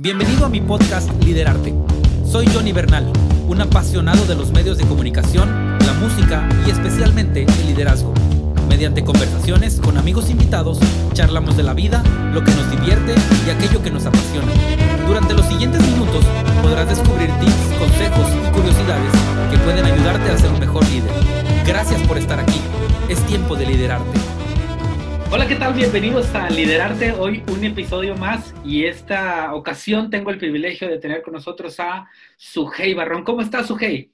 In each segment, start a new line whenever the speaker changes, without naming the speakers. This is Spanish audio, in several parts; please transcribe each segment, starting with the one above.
Bienvenido a mi podcast Liderarte. Soy Johnny Bernal, un apasionado de los medios de comunicación, la música y especialmente el liderazgo. Mediante conversaciones con amigos invitados, charlamos de la vida, lo que nos divierte y aquello que nos apasiona. Durante los siguientes minutos podrás descubrir tips, consejos y curiosidades que pueden ayudarte a ser un mejor líder. Gracias por estar aquí. Es tiempo de liderarte. Hola, ¿qué tal? Bienvenidos a Liderarte. Hoy un episodio más y esta ocasión tengo el privilegio de tener con nosotros a Sujei Barrón. ¿Cómo estás, Sujei?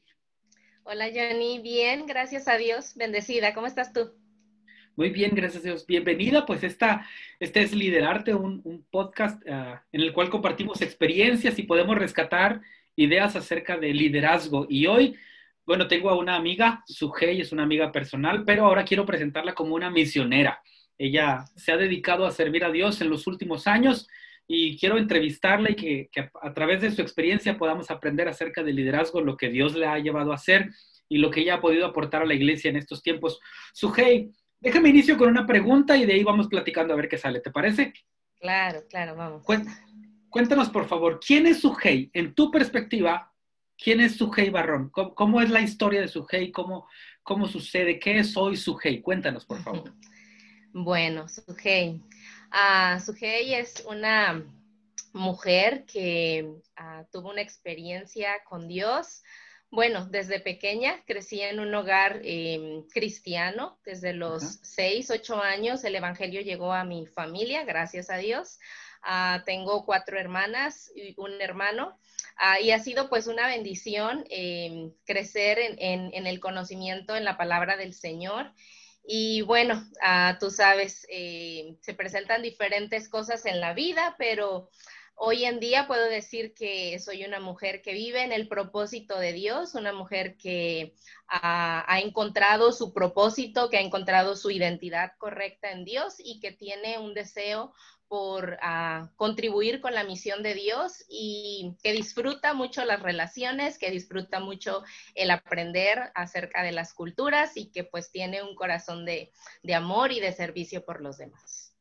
Hola, Johnny. Bien, gracias a Dios. Bendecida. ¿Cómo estás tú?
Muy bien, gracias a Dios. Bienvenida, pues esta, este es Liderarte, un, podcast ah, en el cual compartimos experiencias y podemos rescatar ideas acerca de liderazgo. Y hoy, bueno, tengo a una amiga, Sujei es una amiga personal, pero ahora quiero presentarla como una misionera. Ella se ha dedicado a servir a Dios en los últimos años y quiero entrevistarla y que, a través de su experiencia podamos aprender acerca del liderazgo, lo que Dios le ha llevado a hacer y lo que ella ha podido aportar a la iglesia en estos tiempos. Sujei, déjame inicio con una pregunta y de ahí vamos platicando a ver qué sale, ¿te parece?
Claro, claro, vamos.
Cuéntanos, por favor, ¿quién es Sujei? En tu perspectiva, ¿quién es Sujei Barrón? ¿Cómo, es la historia de Sujei? ¿Cómo, ¿Cómo sucede? ¿Qué es hoy Sujei? Cuéntanos, por favor.
Bueno, Sujei. Uh, Sujei es una mujer que ah, tuvo una experiencia con Dios. Bueno, desde pequeña crecí en un hogar em, cristiano. Desde los seis, ocho años el Evangelio llegó a mi familia, gracias a Dios. Ah, tengo cuatro hermanas y un hermano. y ha sido pues una bendición em, crecer en, el conocimiento en la palabra del Señor y bueno, ah, tú sabes, eh, se presentan diferentes cosas en la vida, pero hoy en día puedo decir que soy una mujer que vive en el propósito de Dios, una mujer que ha encontrado su propósito, que ha encontrado su identidad correcta en Dios y que tiene un deseo por ah, contribuir con la misión de Dios y que disfruta mucho las relaciones, que disfruta mucho el aprender acerca de las culturas y que pues tiene un corazón de, amor y de servicio por los demás.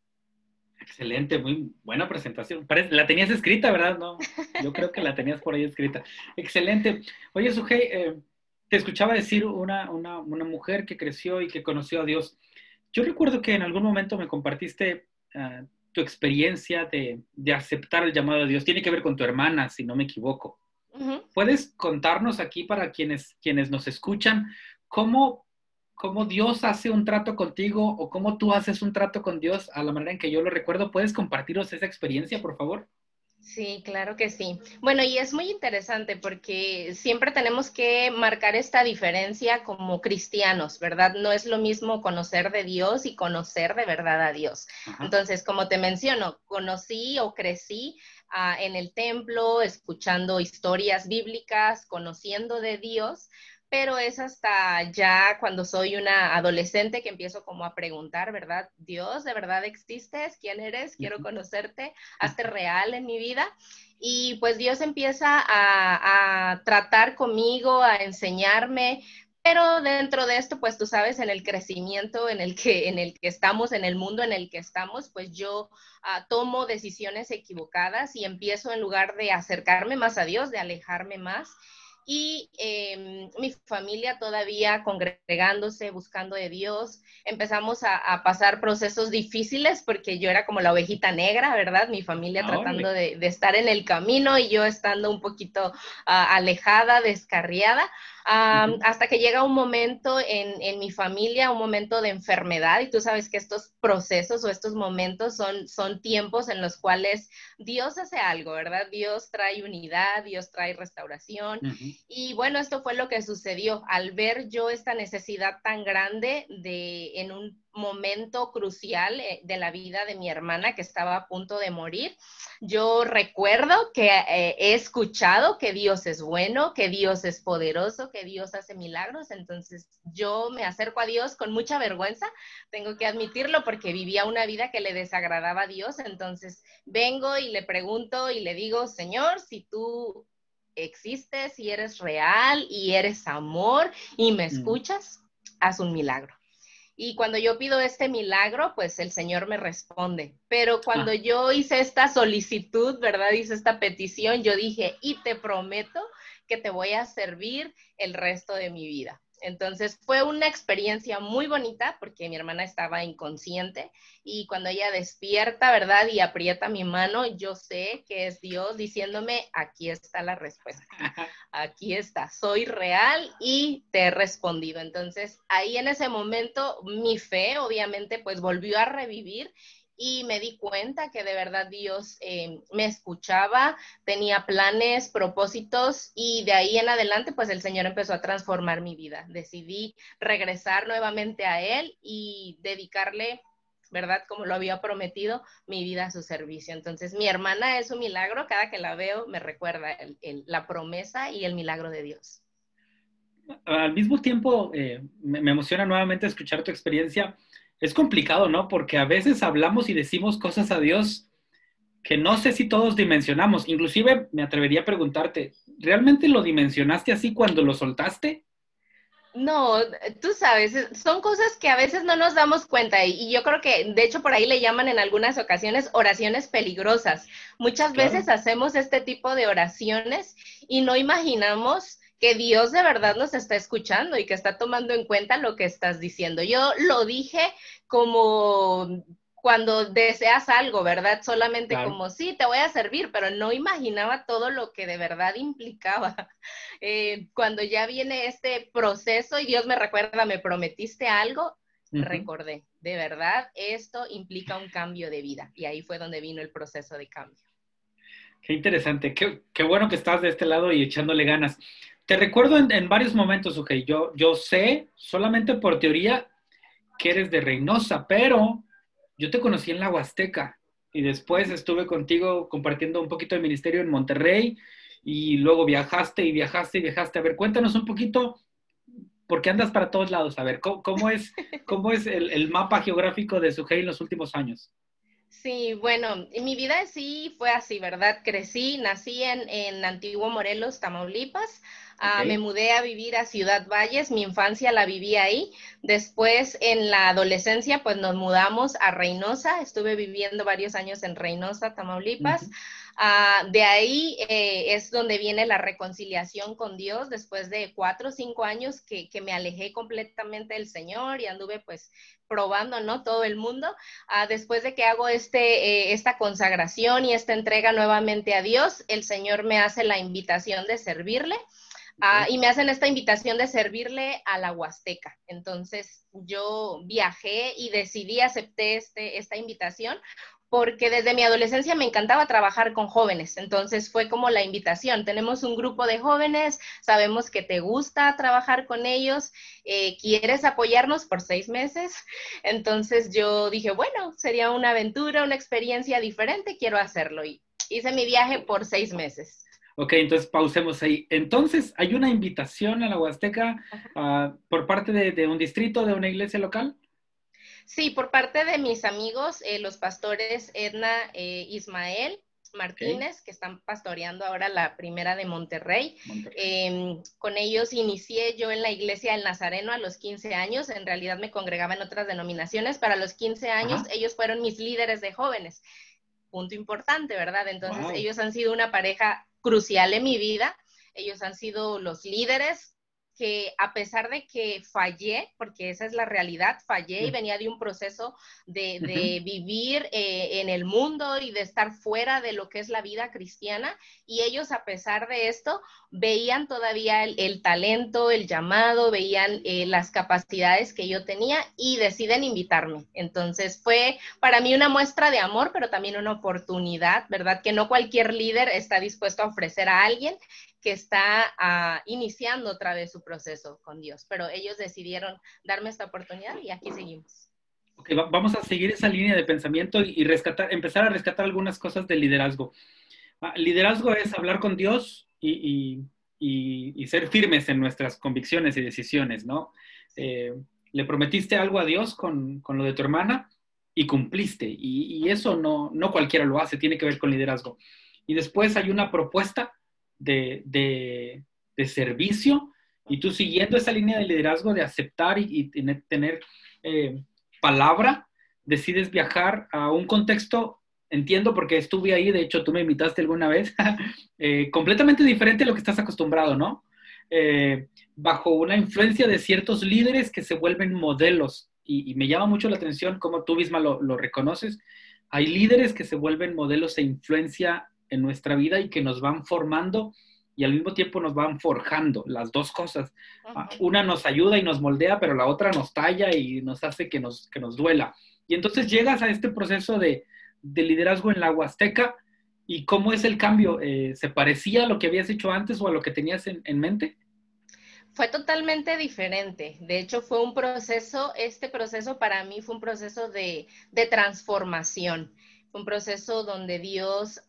Excelente, muy buena presentación. La tenías escrita, ¿verdad? No, yo creo que la tenías por ahí escrita. Excelente. Oye, Sujei, eh, te escuchaba decir una, una, una, mujer que creció y que conoció a Dios. Yo recuerdo que en algún momento me compartiste ah, tu experiencia de, aceptar el llamado de Dios. Tiene que ver con tu hermana, si no me equivoco. ¿Puedes contarnos aquí para quienes, quienes nos escuchan cómo, cómo Dios hace un trato contigo o cómo tú haces un trato con Dios a la manera en que yo lo recuerdo? ¿Puedes compartirnos esa experiencia, por favor?
Sí, claro que sí. Bueno, y es muy interesante porque siempre tenemos que marcar esta diferencia como cristianos, ¿verdad? No es lo mismo conocer de Dios y conocer de verdad a Dios. Entonces, como te menciono, conocí o crecí ah, en el templo, escuchando historias bíblicas, conociendo de Dios, pero es hasta ya cuando soy una adolescente que empiezo como a preguntar, ¿verdad? Dios, ¿de verdad existes? ¿Quién eres? Quiero conocerte, hazte real en mi vida. Y pues Dios empieza a, a tratar conmigo, a enseñarme, pero dentro de esto, pues tú sabes, en el crecimiento en el que, en el que estamos, en el mundo en el que estamos, pues yo ah, tomo decisiones equivocadas y empiezo en lugar de acercarme más a Dios, de alejarme más y em, mi familia todavía congregándose, buscando de Dios. Empezamos a, pasar procesos difíciles porque yo era como la ovejita negra, ¿verdad? Mi familia ah, tratando de, estar en el camino y yo estando un poquito ah, alejada, descarriada, hasta que llega un momento en, en, mi familia, un momento de enfermedad, y tú sabes que estos procesos o estos momentos son, son tiempos en los cuales Dios hace algo, ¿verdad? Dios trae unidad, Dios trae restauración. Y bueno, esto fue lo que sucedió al ver yo esta necesidad tan grande de en un momento crucial eh, de la vida de mi hermana que estaba a punto de morir. Yo recuerdo que eh, he escuchado que Dios es bueno, que Dios es poderoso, que Dios hace milagros, entonces yo me acerco a Dios con mucha vergüenza, tengo que admitirlo porque vivía una vida que le desagradaba a Dios, entonces vengo y le pregunto y le digo, Señor, si tú existes y eres real y eres amor y me mm. escuchas, haz un milagro. Y cuando yo pido este milagro, pues el Señor me responde. Pero cuando ah. yo hice esta solicitud, ¿verdad? Hice esta petición, yo dije, y te prometo que te voy a servir el resto de mi vida. Entonces fue una experiencia muy bonita porque mi hermana estaba inconsciente y cuando ella despierta, ¿verdad? Y aprieta mi mano, yo sé que es Dios diciéndome, aquí está la respuesta, aquí está, soy real y te he respondido. Entonces ahí en ese momento mi fe obviamente pues volvió a revivir y me di cuenta que de verdad Dios eh, me escuchaba, tenía planes, propósitos y de ahí en adelante pues el Señor empezó a transformar mi vida. Decidí regresar nuevamente a Él y dedicarle, ¿verdad? Como lo había prometido, mi vida a su servicio. Entonces mi hermana es un milagro, cada que la veo me recuerda la promesa y el milagro de Dios.
Al mismo tiempo, eh, me emociona nuevamente escuchar tu experiencia es complicado, ¿no? Porque a veces hablamos y decimos cosas a Dios que no sé si todos dimensionamos. Inclusive me atrevería a preguntarte, ¿realmente lo dimensionaste así cuando lo soltaste?
No, tú sabes, son cosas que a veces no nos damos cuenta y yo creo que de hecho por ahí le llaman en algunas ocasiones oraciones peligrosas. Muchas veces hacemos este tipo de oraciones y no imaginamos que Dios de verdad nos está escuchando y que está tomando en cuenta lo que estás diciendo. Yo lo dije como cuando deseas algo, ¿verdad? Solamente como, sí, te voy a servir, pero no imaginaba todo lo que de verdad implicaba. Eh, cuando ya viene este proceso y Dios me recuerda, me prometiste algo, recordé, de verdad, esto implica un cambio de vida. Y ahí fue donde vino el proceso de cambio.
Qué interesante, qué, qué bueno que estás de este lado y echándole ganas. Te recuerdo en, varios momentos, ok, yo, yo sé solamente por teoría que eres de Reynosa, pero yo te conocí en la Huasteca y después estuve contigo compartiendo un poquito de ministerio en Monterrey y luego viajaste y viajaste y viajaste. A ver, cuéntanos un poquito, porque andas para todos lados. A ver, ¿cómo, es, cómo es el, mapa geográfico de Sujei en los últimos años?
Sí, bueno, mi vida sí fue así, ¿verdad? Crecí, nací en, en Antiguo Morelos, Tamaulipas. Ah, me mudé a vivir a Ciudad Valles, mi infancia la viví ahí. Después, en la adolescencia, pues nos mudamos a Reynosa. Estuve viviendo varios años en Reynosa, Tamaulipas. Ah, de ahí eh, es donde viene la reconciliación con Dios después de cuatro o cinco años que, me alejé completamente del Señor y anduve pues probando, ¿no? Todo el mundo. Ah, después de que hago este, eh, esta consagración y esta entrega nuevamente a Dios, el Señor me hace la invitación de servirle. Ah, y me hacen esta invitación de servirle a la Huasteca. Entonces yo viajé y decidí, acepté este, esta invitación porque desde mi adolescencia me encantaba trabajar con jóvenes, entonces fue como la invitación. Tenemos un grupo de jóvenes, sabemos que te gusta trabajar con ellos, eh, quieres apoyarnos por seis meses, entonces yo dije, bueno, sería una aventura, una experiencia diferente, quiero hacerlo y hice mi viaje por seis meses.
Ok, entonces pausemos ahí. Entonces, ¿hay una invitación a la Huasteca ah, por parte de, un distrito, de una iglesia local?
Sí, por parte de mis amigos, eh, los pastores Edna e Ismael Martínez, que están pastoreando ahora la primera de Monterrey. Em, con ellos inicié yo en la iglesia del Nazareno a los 15 años. En realidad me congregaba en otras denominaciones. Para los 15 años, ellos fueron mis líderes de jóvenes. Punto importante, ¿verdad? Entonces, ellos han sido una pareja crucial en mi vida. Ellos han sido los líderes que a pesar de que fallé, porque esa es la realidad, fallé y venía de un proceso de, vivir eh, en el mundo y de estar fuera de lo que es la vida cristiana, y ellos a pesar de esto veían todavía el, talento, el llamado, veían eh, las capacidades que yo tenía y deciden invitarme. Entonces fue para mí una muestra de amor, pero también una oportunidad, ¿verdad? Que no cualquier líder está dispuesto a ofrecer a alguien que está ah, iniciando otra vez su proceso con Dios, pero ellos decidieron darme esta oportunidad y aquí seguimos.
Vamos a seguir esa línea de pensamiento y rescatar, empezar a rescatar algunas cosas del liderazgo. Ah, liderazgo es hablar con Dios y, ser firmes en nuestras convicciones y decisiones, ¿no? Eh, le prometiste algo a Dios con, lo de tu hermana y cumpliste. Y, eso no, no cualquiera lo hace, tiene que ver con liderazgo. Y después hay una propuesta de, servicio y tú siguiendo esa línea de liderazgo de aceptar y, tener, eh, palabra, decides viajar a un contexto, entiendo porque estuve ahí, de hecho tú me invitaste alguna vez, eh, completamente diferente a lo que estás acostumbrado, ¿no? Eh, bajo una influencia de ciertos líderes que se vuelven modelos. Y, me llama mucho la atención cómo tú misma lo, lo reconoces. Hay líderes que se vuelven modelos e influencia en nuestra vida y que nos van formando y al mismo tiempo nos van forjando las dos cosas. Ah, una nos ayuda y nos moldea, pero la otra nos talla y nos hace que nos, que nos duela. Y entonces llegas a este proceso de, liderazgo en la Huasteca y cómo es el cambio. Eh, ¿Se parecía a lo que habías hecho antes o a lo que tenías en, mente?
Fue totalmente diferente. De hecho, fue un proceso, este proceso para mí fue un proceso de, transformación. Un proceso donde Dios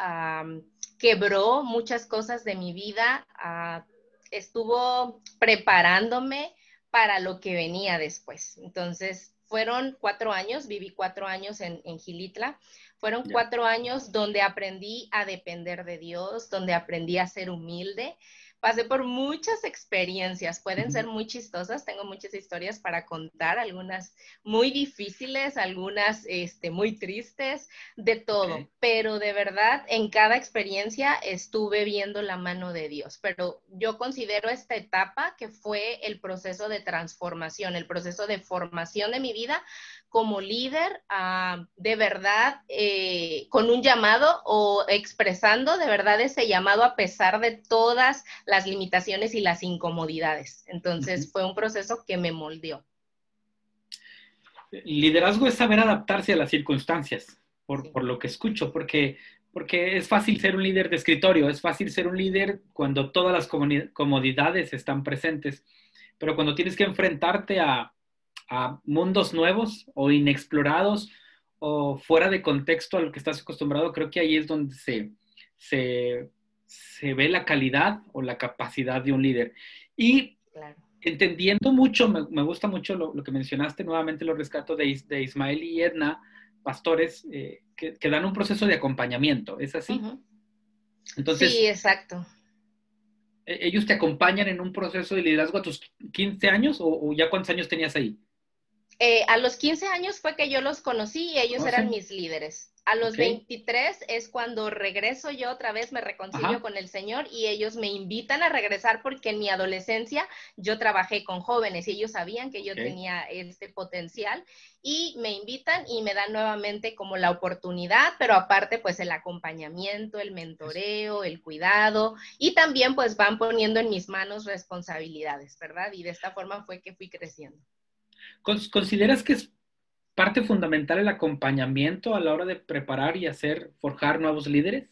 quebró muchas cosas de mi vida, ah, estuvo preparándome para lo que venía después. Entonces, fueron cuatro años, viví cuatro años en, Gilitla, fueron cuatro años donde aprendí a depender de Dios, donde aprendí a ser humilde, pasé por muchas experiencias, pueden ser muy chistosas, tengo muchas historias para contar, algunas muy difíciles, algunas este, muy tristes, de todo, pero de verdad en cada experiencia estuve viendo la mano de Dios, pero yo considero esta etapa que fue el proceso de transformación, el proceso de formación de mi vida como líder ah, de verdad eh, con un llamado o expresando de verdad ese llamado a pesar de todas las limitaciones y las incomodidades. Entonces fue un proceso que me moldeó.
Liderazgo es saber adaptarse a las circunstancias, por, lo que escucho, porque, porque es fácil ser un líder de escritorio, es fácil ser un líder cuando todas las comodidades están presentes, pero cuando tienes que enfrentarte a a mundos nuevos o inexplorados o fuera de contexto a lo que estás acostumbrado, creo que ahí es donde se, se, ve la calidad o la capacidad de un líder. Y entendiendo mucho, me, gusta mucho lo, que mencionaste, nuevamente los rescato de, de Ismael y Edna, pastores eh, que, dan un proceso de acompañamiento, ¿es así?
Entonces, sí, exacto.
¿e-, ¿Ellos te acompañan en un proceso de liderazgo a tus 15 años o ya cuántos años tenías ahí?
Eh, a los 15 años fue que yo los conocí y ellos oh, eran mis líderes. A los 23 es cuando regreso yo otra vez, me reconcilio con el Señor y ellos me invitan a regresar porque en mi adolescencia yo trabajé con jóvenes y ellos sabían que yo tenía este potencial y me invitan y me dan nuevamente como la oportunidad, pero aparte pues el acompañamiento, el mentoreo, el cuidado y también pues van poniendo en mis manos responsabilidades, ¿verdad? Y de esta forma fue que fui creciendo.
¿Consideras que es parte fundamental el acompañamiento a la hora de preparar y hacer, forjar nuevos líderes?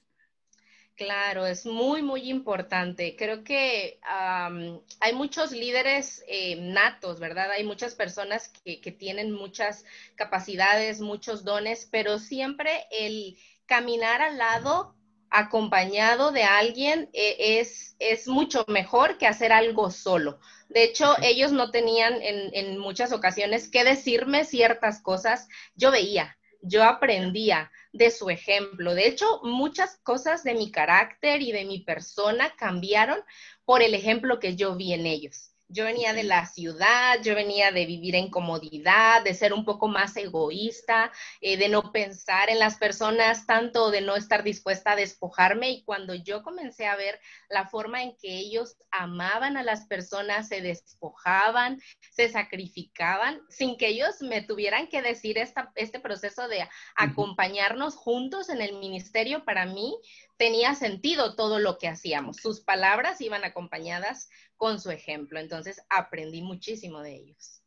Claro, es muy, muy importante. Creo que hay muchos líderes eh, natos, ¿verdad? Hay muchas personas que, que, tienen muchas capacidades, muchos dones, pero siempre el caminar al lado acompañado de alguien eh, es, es mucho mejor que hacer algo solo. De hecho, ellos no tenían en, en, muchas ocasiones que decirme ciertas cosas. Yo veía, yo aprendía de su ejemplo. De hecho, muchas cosas de mi carácter y de mi persona cambiaron por el ejemplo que yo vi en ellos. Yo venía de la ciudad, yo venía de vivir en comodidad, de ser un poco más egoísta, eh, de no pensar en las personas tanto, de no estar dispuesta a despojarme. Y cuando yo comencé a ver la forma en que ellos amaban a las personas, se despojaban, se sacrificaban, sin que ellos me tuvieran que decir este proceso de acompañarnos juntos en el ministerio, para mí tenía sentido todo lo que hacíamos. Sus palabras iban acompañadas con su ejemplo. Entonces aprendí muchísimo de ellos.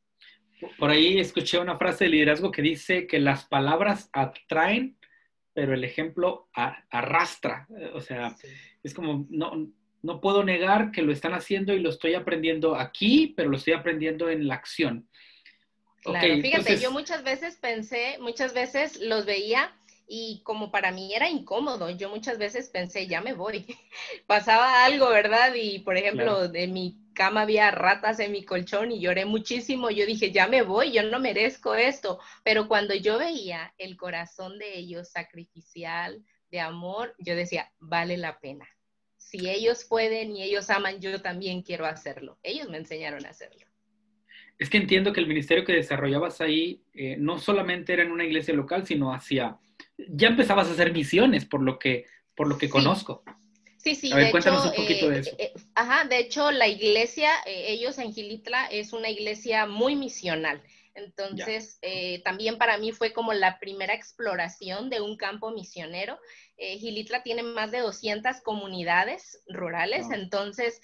Por ahí escuché una frase de liderazgo que dice que las palabras atraen, pero el ejemplo arrastra. O sea, es como, no, no puedo negar que lo están haciendo y lo estoy aprendiendo aquí, pero lo estoy aprendiendo en la acción.
Claro, fíjate, yo muchas veces pensé, muchas veces los veía y como para mí era incómodo, yo muchas veces pensé, ya me voy. Pasaba algo, ¿verdad? Y por ejemplo, de mi cama había ratas en mi colchón y lloré muchísimo. Yo dije, ya me voy, yo no merezco esto. Pero cuando yo veía el corazón de ellos sacrificial, de amor, yo decía, vale la pena. Si ellos pueden y ellos aman, yo también quiero hacerlo. Ellos me enseñaron a hacerlo.
Es que entiendo que el ministerio que desarrollabas ahí eh, no solamente era en una iglesia local, sino hacia... Ya empezabas a hacer misiones, por lo que, por lo que conozco.
Sí, sí.
A ver, cuéntanos un poquito de eso.
Eh, ajá, de hecho, la iglesia, ellos en Gilitla, es una iglesia muy misional. Entonces, eh, también para mí fue como la primera exploración de un campo misionero. Eh, Gilitla tiene más de 200 comunidades rurales, entonces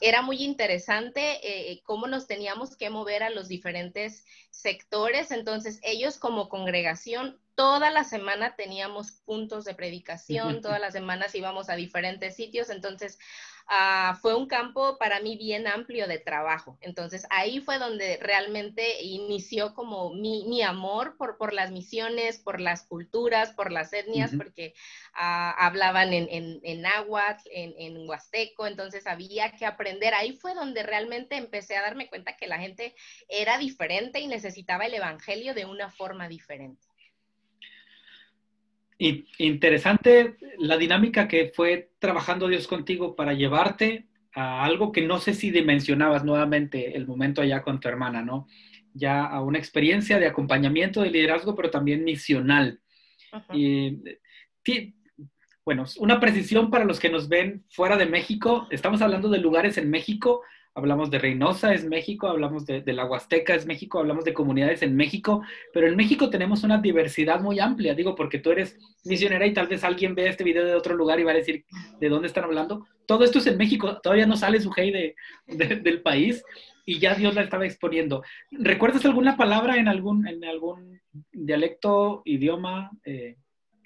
era muy interesante eh, cómo nos teníamos que mover a los diferentes sectores. Entonces, ellos como congregación, toda la semana teníamos puntos de predicación, todas las semanas íbamos a diferentes sitios. Entonces, Ah, fue un campo para mí bien amplio de trabajo. Entonces ahí fue donde realmente inició como mi, amor por, por, las misiones, por las culturas, por las etnias, porque ah, hablaban en, en, en náhuatl, en, en huasteco, entonces había que aprender. Ahí fue donde realmente empecé a darme cuenta que la gente era diferente y necesitaba el Evangelio de una forma diferente
interesante la dinámica que fue trabajando Dios contigo para llevarte a algo que no sé si dimensionabas nuevamente el momento allá con tu hermana, ¿no? Ya a una experiencia de acompañamiento, de liderazgo, pero también misional. Y, bueno, una precisión para los que nos ven fuera de México. Estamos hablando de lugares en México hablamos de Reynosa, es México, hablamos de, la Huasteca, es México, hablamos de comunidades en México, pero en México tenemos una diversidad muy amplia, digo, porque tú eres misionera y tal vez alguien vea este video de otro lugar y va a decir, ¿de dónde están hablando? Todo esto es en México, todavía no sale su hey de, del país y ya Dios la estaba exponiendo. ¿Recuerdas alguna palabra en algún, en algún dialecto, idioma, eh,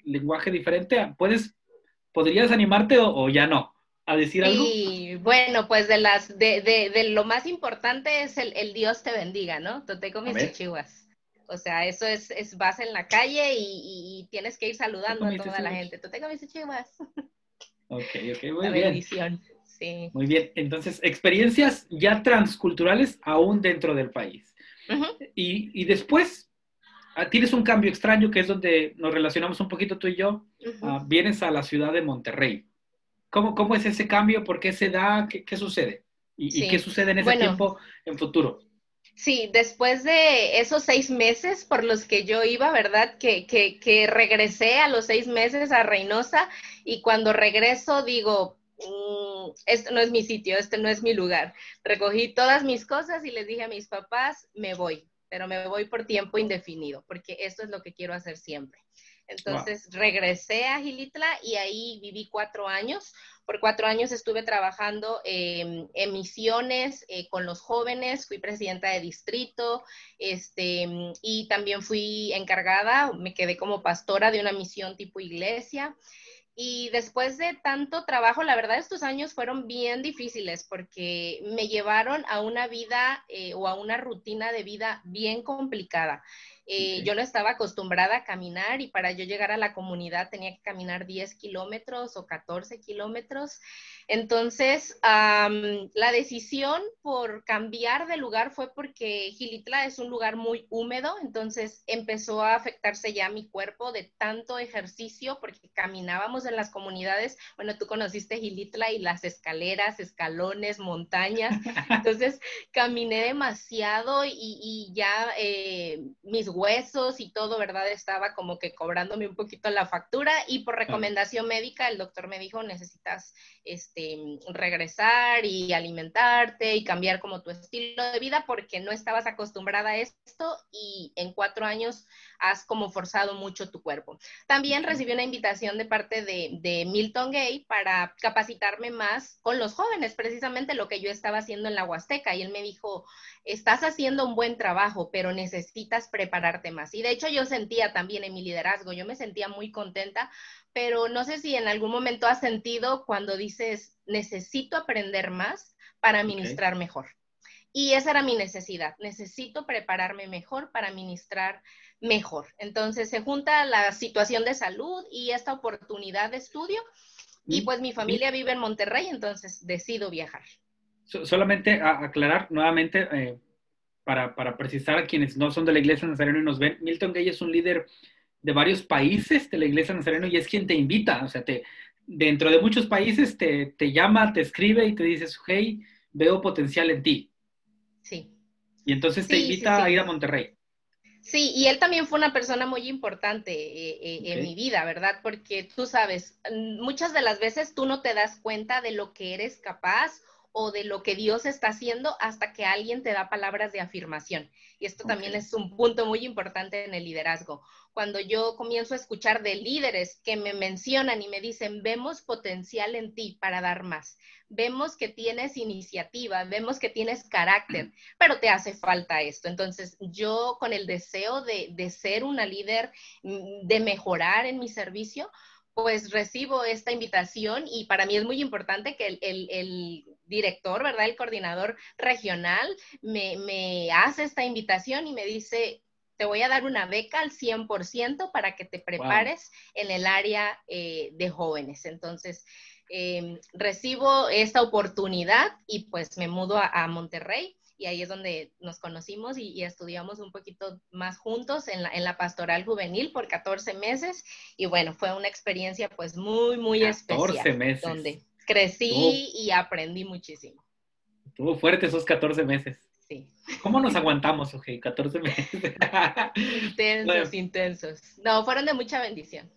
lenguaje diferente? ¿Puedes, ¿Podrías animarte o ya no? A decir algo?
Y bueno, pues de las de, de, de lo más importante es el, el, Dios te bendiga, ¿no? Toteco mis chichihuas. O sea, eso es, es, vas en la calle y, y tienes que ir saludando a toda la gente. Toteco mis chichihuas.
Ok, ok, muy la bien. Bendición. Sí. Muy bien. Entonces, experiencias ya transculturales aún dentro del país. y, y, después ah, tienes un cambio extraño que es donde nos relacionamos un poquito tú y yo. Ah, vienes a la ciudad de Monterrey. ¿Cómo, ¿Cómo, es ese cambio? ¿Por qué se da? ¿Qué, qué sucede? ¿Y, qué sucede en ese tiempo en futuro?
Sí, después de esos seis meses por los que yo iba, ¿verdad? Que, que, que regresé a los seis meses a Reynosa y cuando regreso digo, mm, este no es mi sitio, este no es mi lugar. Recogí todas mis cosas y les dije a mis papás, me voy, pero me voy por tiempo indefinido, porque esto es lo que quiero hacer siempre. Entonces regresé a Gilitla y ahí viví cuatro años. Por cuatro años estuve trabajando en misiones eh, con los jóvenes, fui presidenta de distrito este, y también fui encargada, me quedé como pastora de una misión tipo iglesia. Y después de tanto trabajo, la verdad estos años fueron bien difíciles porque me llevaron a una vida eh, o a una rutina de vida bien complicada. Eh, yo no estaba acostumbrada a caminar y para yo llegar a la comunidad tenía que caminar 10 kilómetros o 14 kilómetros. Entonces, la decisión por cambiar de lugar fue porque Gilitla es un lugar muy húmedo, entonces empezó a afectarse ya mi cuerpo de tanto ejercicio porque caminábamos en las comunidades. Bueno, tú conociste Gilitla y las escaleras, escalones, montañas. Entonces, caminé demasiado y, ya eh, mis huesos y todo, ¿verdad? Estaba como que cobrándome un poquito la factura y por recomendación médica el doctor me dijo, necesitas este, regresar y alimentarte y cambiar como tu estilo de vida porque no estabas acostumbrada a esto y en cuatro años has como forzado mucho tu cuerpo. También recibí una invitación de parte de, de Milton Gay para capacitarme más con los jóvenes, precisamente lo que yo estaba haciendo en la Huasteca y él me dijo, estás haciendo un buen trabajo, pero necesitas prepararte más. Y de hecho yo sentía también en mi liderazgo, yo me sentía muy contenta pero no sé si en algún momento has sentido cuando dices, necesito aprender más para ministrar mejor. Y esa era mi necesidad, necesito prepararme mejor para ministrar mejor. Entonces se junta la situación de salud y esta oportunidad de estudio y pues mi familia vive en Monterrey, entonces decido viajar.
solamente aclarar nuevamente, eh, para, para, precisar a quienes no son de la iglesia nazarena y nos ven, Milton Gay es un líder de varios países de la Iglesia Nazareno y es quien te invita, o sea, te, dentro de muchos países te, llama, te escribe y te dice, hey, veo potencial en ti.
Sí.
Y entonces te invita a ir a Monterrey.
Sí, y él también fue una persona muy importante eh, eh, en mi vida, ¿verdad? Porque tú sabes, muchas de las veces tú no te das cuenta de lo que eres capaz o de lo que Dios está haciendo hasta que alguien te da palabras de afirmación. Y esto también es un punto muy importante en el liderazgo. Cuando yo comienzo a escuchar de líderes que me mencionan y me dicen, vemos potencial en ti para dar más, vemos que tienes iniciativa, vemos que tienes carácter, pero te hace falta esto. Entonces, yo con el deseo de, de ser una líder, mm, de mejorar en mi servicio, pues recibo esta invitación y para mí es muy importante que el, director, ¿verdad? El coordinador regional me, hace esta invitación y me dice, te voy a dar una beca al 100% para que te prepares en el área eh, de jóvenes. Entonces, em, recibo esta oportunidad y pues me mudo a Monterrey y ahí es donde nos conocimos y, estudiamos un poquito más juntos en la, en la, pastoral juvenil por 14 meses y bueno, fue una experiencia pues muy, muy 14 especial. meses. Donde crecí y aprendí muchísimo.
Estuvo fuerte esos 14 meses. Sí. ¿Cómo nos aguantamos, Oje? 14 meses.
intensos, intensos. No, fueron de mucha bendición.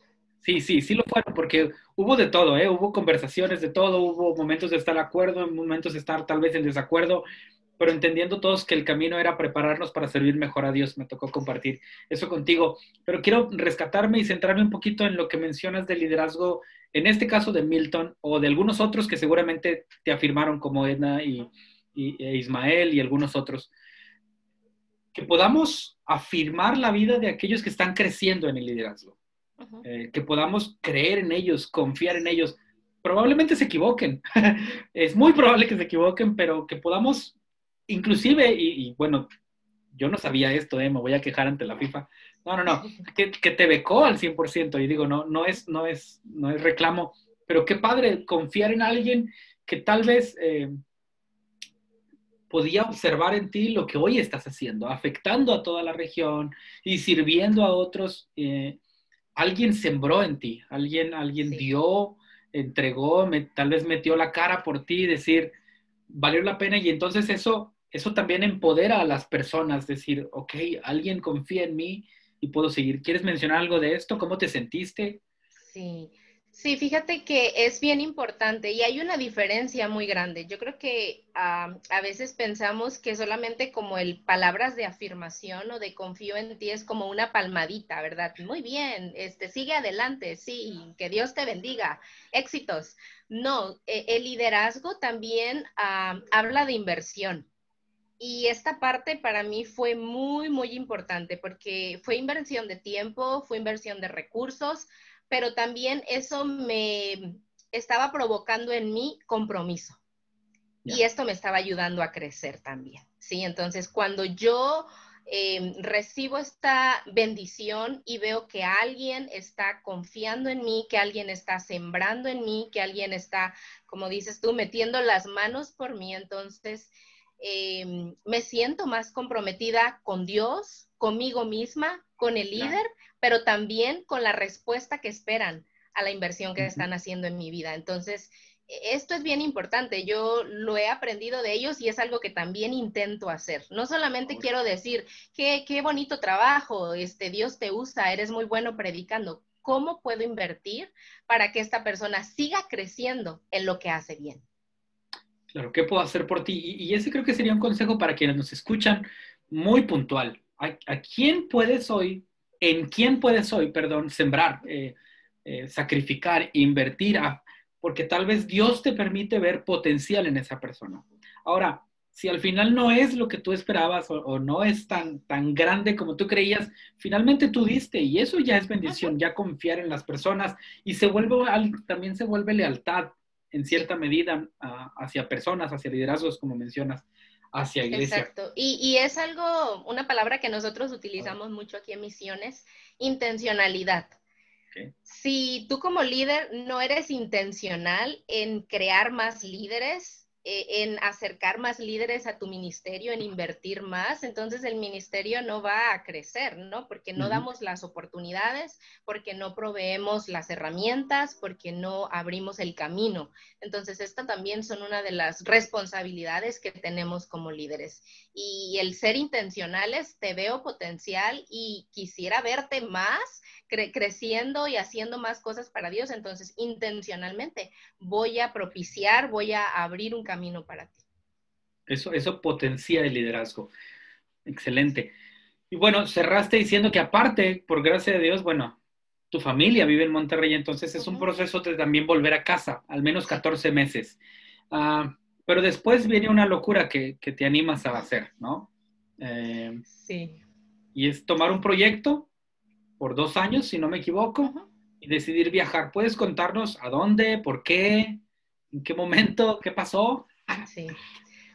Sí, sí, sí lo fueron, porque hubo de todo, ¿eh? Hubo conversaciones de todo, hubo momentos de estar de acuerdo, momentos de estar tal vez en desacuerdo, pero entendiendo todos que el camino era prepararnos para servir mejor a Dios. Me tocó compartir eso contigo. Pero quiero rescatarme y centrarme un poquito en lo que mencionas del liderazgo, en este caso de Milton o de algunos otros que seguramente te afirmaron como Edna y, e Ismael y algunos otros. Que podamos afirmar la vida de aquellos que están creciendo en el liderazgo. Eh, que podamos creer en ellos, confiar en ellos. Probablemente se equivoquen. es muy probable que se equivoquen, pero que podamos inclusive, y, bueno, yo no sabía esto, ¿eh? me voy a quejar ante la FIFA. No, no, no, que, te becó al 100%, y digo, no, no es, no es, no es reclamo, pero qué padre confiar en alguien que tal vez eh, podía observar en ti lo que hoy estás haciendo, afectando a toda la región y sirviendo a otros. Eh, alguien sembró en ti, alguien, alguien dio, entregó, tal vez metió la cara por ti, decir, valió la pena y entonces eso, eso también empodera a las personas, decir, ok, alguien confía en mí y puedo seguir. ¿Quieres mencionar algo de esto? ¿Cómo te sentiste?
Sí, Sí, fíjate que es bien importante y hay una diferencia muy grande. Yo creo que a veces pensamos que solamente como el palabras de afirmación o de confío en ti es como una palmadita, ¿verdad? Muy bien, este, sigue adelante, sí, que Dios te bendiga, éxitos. No, e, el liderazgo también habla de inversión. Y esta parte para mí fue muy, muy importante porque fue inversión de tiempo, fue inversión de recursos, pero también eso me estaba provocando en mí compromiso. Y esto me estaba ayudando a crecer también, ¿sí? Entonces, cuando yo em, recibo esta bendición y veo que alguien está confiando en mí, que alguien está sembrando en mí, que alguien está, como dices tú, metiendo las manos por mí, entonces em, me siento más comprometida con Dios, conmigo misma, con el líder, pero también con la respuesta que esperan a la inversión que están haciendo en mi vida. Entonces, esto es bien importante. Yo lo he aprendido de ellos y es algo que también intento hacer. No solamente quiero decir, qué, qué bonito trabajo, este, Dios te usa, eres muy bueno predicando. ¿Cómo puedo invertir para que esta persona siga creciendo en lo que hace bien?
Claro, ¿qué puedo hacer por ti? Y, ese creo que sería un consejo para quienes nos escuchan muy puntual. ¿A, a quién puedes hoy en quién puedes hoy, perdón, sembrar, eh, eh, sacrificar, invertir, porque tal vez Dios te permite ver potencial en esa persona. Ahora, si al final no es lo que tú esperabas o, no es tan, tan grande como tú creías, finalmente tú diste y eso ya es bendición, ya confiar en las personas y se vuelve, también se vuelve lealtad en cierta medida hacia personas, hacia liderazgos, como mencionas hacia iglesia.
Exacto. Y, es algo, una palabra que nosotros utilizamos mucho aquí en Misiones, intencionalidad. Si tú como líder no eres intencional en crear más líderes, eh, en acercar más líderes a tu ministerio, en invertir más, entonces el ministerio no va a crecer, ¿no? Porque no damos las oportunidades, porque no proveemos las herramientas, porque no abrimos el camino. Entonces, esta también son una de las responsabilidades que tenemos como líderes. Y el ser intencionales, te veo potencial y quisiera verte más creciendo y haciendo más cosas para Dios, entonces intencionalmente voy a propiciar, voy a abrir un camino para ti.
Eso, eso potencia el liderazgo. Excelente. Y bueno, cerraste diciendo que aparte, por gracia de Dios, bueno, tu familia vive en Monterrey, entonces es un proceso de también volver a casa, al menos 14 meses. Ah, pero después viene una locura que, que, te animas a hacer, ¿no?
Eh, sí.
Y es tomar un proyecto por dos años, si no me equivoco, y decidir viajar. ¿Puedes contarnos a dónde, por qué, en qué momento, qué pasó?
Sí.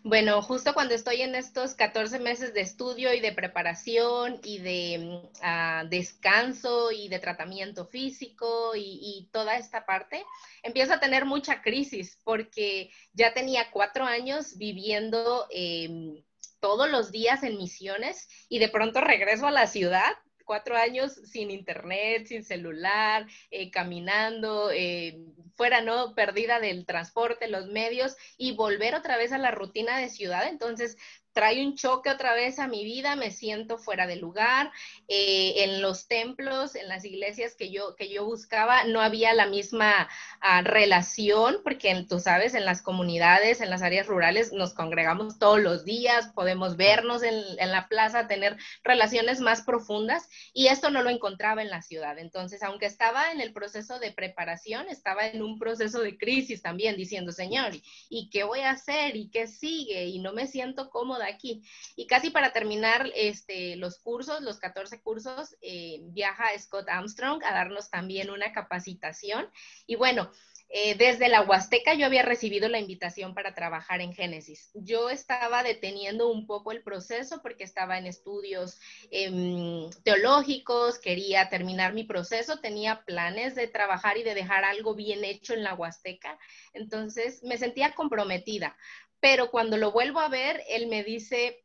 Bueno, justo cuando estoy en estos 14 meses de estudio y de preparación y de ah, descanso y de tratamiento físico y, toda esta parte, empiezo a tener mucha crisis porque ya tenía cuatro años viviendo em, todos los días en misiones y de pronto regreso a la ciudad cuatro años sin internet, sin celular, eh, caminando, eh, fuera, ¿no? Perdida del transporte, los medios y volver otra vez a la rutina de ciudad. Entonces, trae un choque otra vez a mi vida, me siento fuera de lugar. Eh, en los templos, en las iglesias que yo, que yo buscaba, no había la misma ah, relación, porque tú sabes, en las comunidades, en las áreas rurales, nos congregamos todos los días, podemos vernos en, en la plaza, tener relaciones más profundas, y esto no lo encontraba en la ciudad. Entonces, aunque estaba en el proceso de preparación, estaba en un proceso de crisis también, diciendo, Señor, ¿y qué voy a hacer? ¿Y qué sigue? Y no me siento cómoda aquí. Y casi para terminar este, los cursos, los 14 cursos, eh, viaja Scott Armstrong a darnos también una capacitación. Y bueno, eh, desde la Huasteca yo había recibido la invitación para trabajar en Génesis. Yo estaba deteniendo un poco el proceso porque estaba en estudios em, teológicos, quería terminar mi proceso, tenía planes de trabajar y de dejar algo bien hecho en la Huasteca. Entonces me sentía comprometida pero cuando lo vuelvo a ver, él me dice,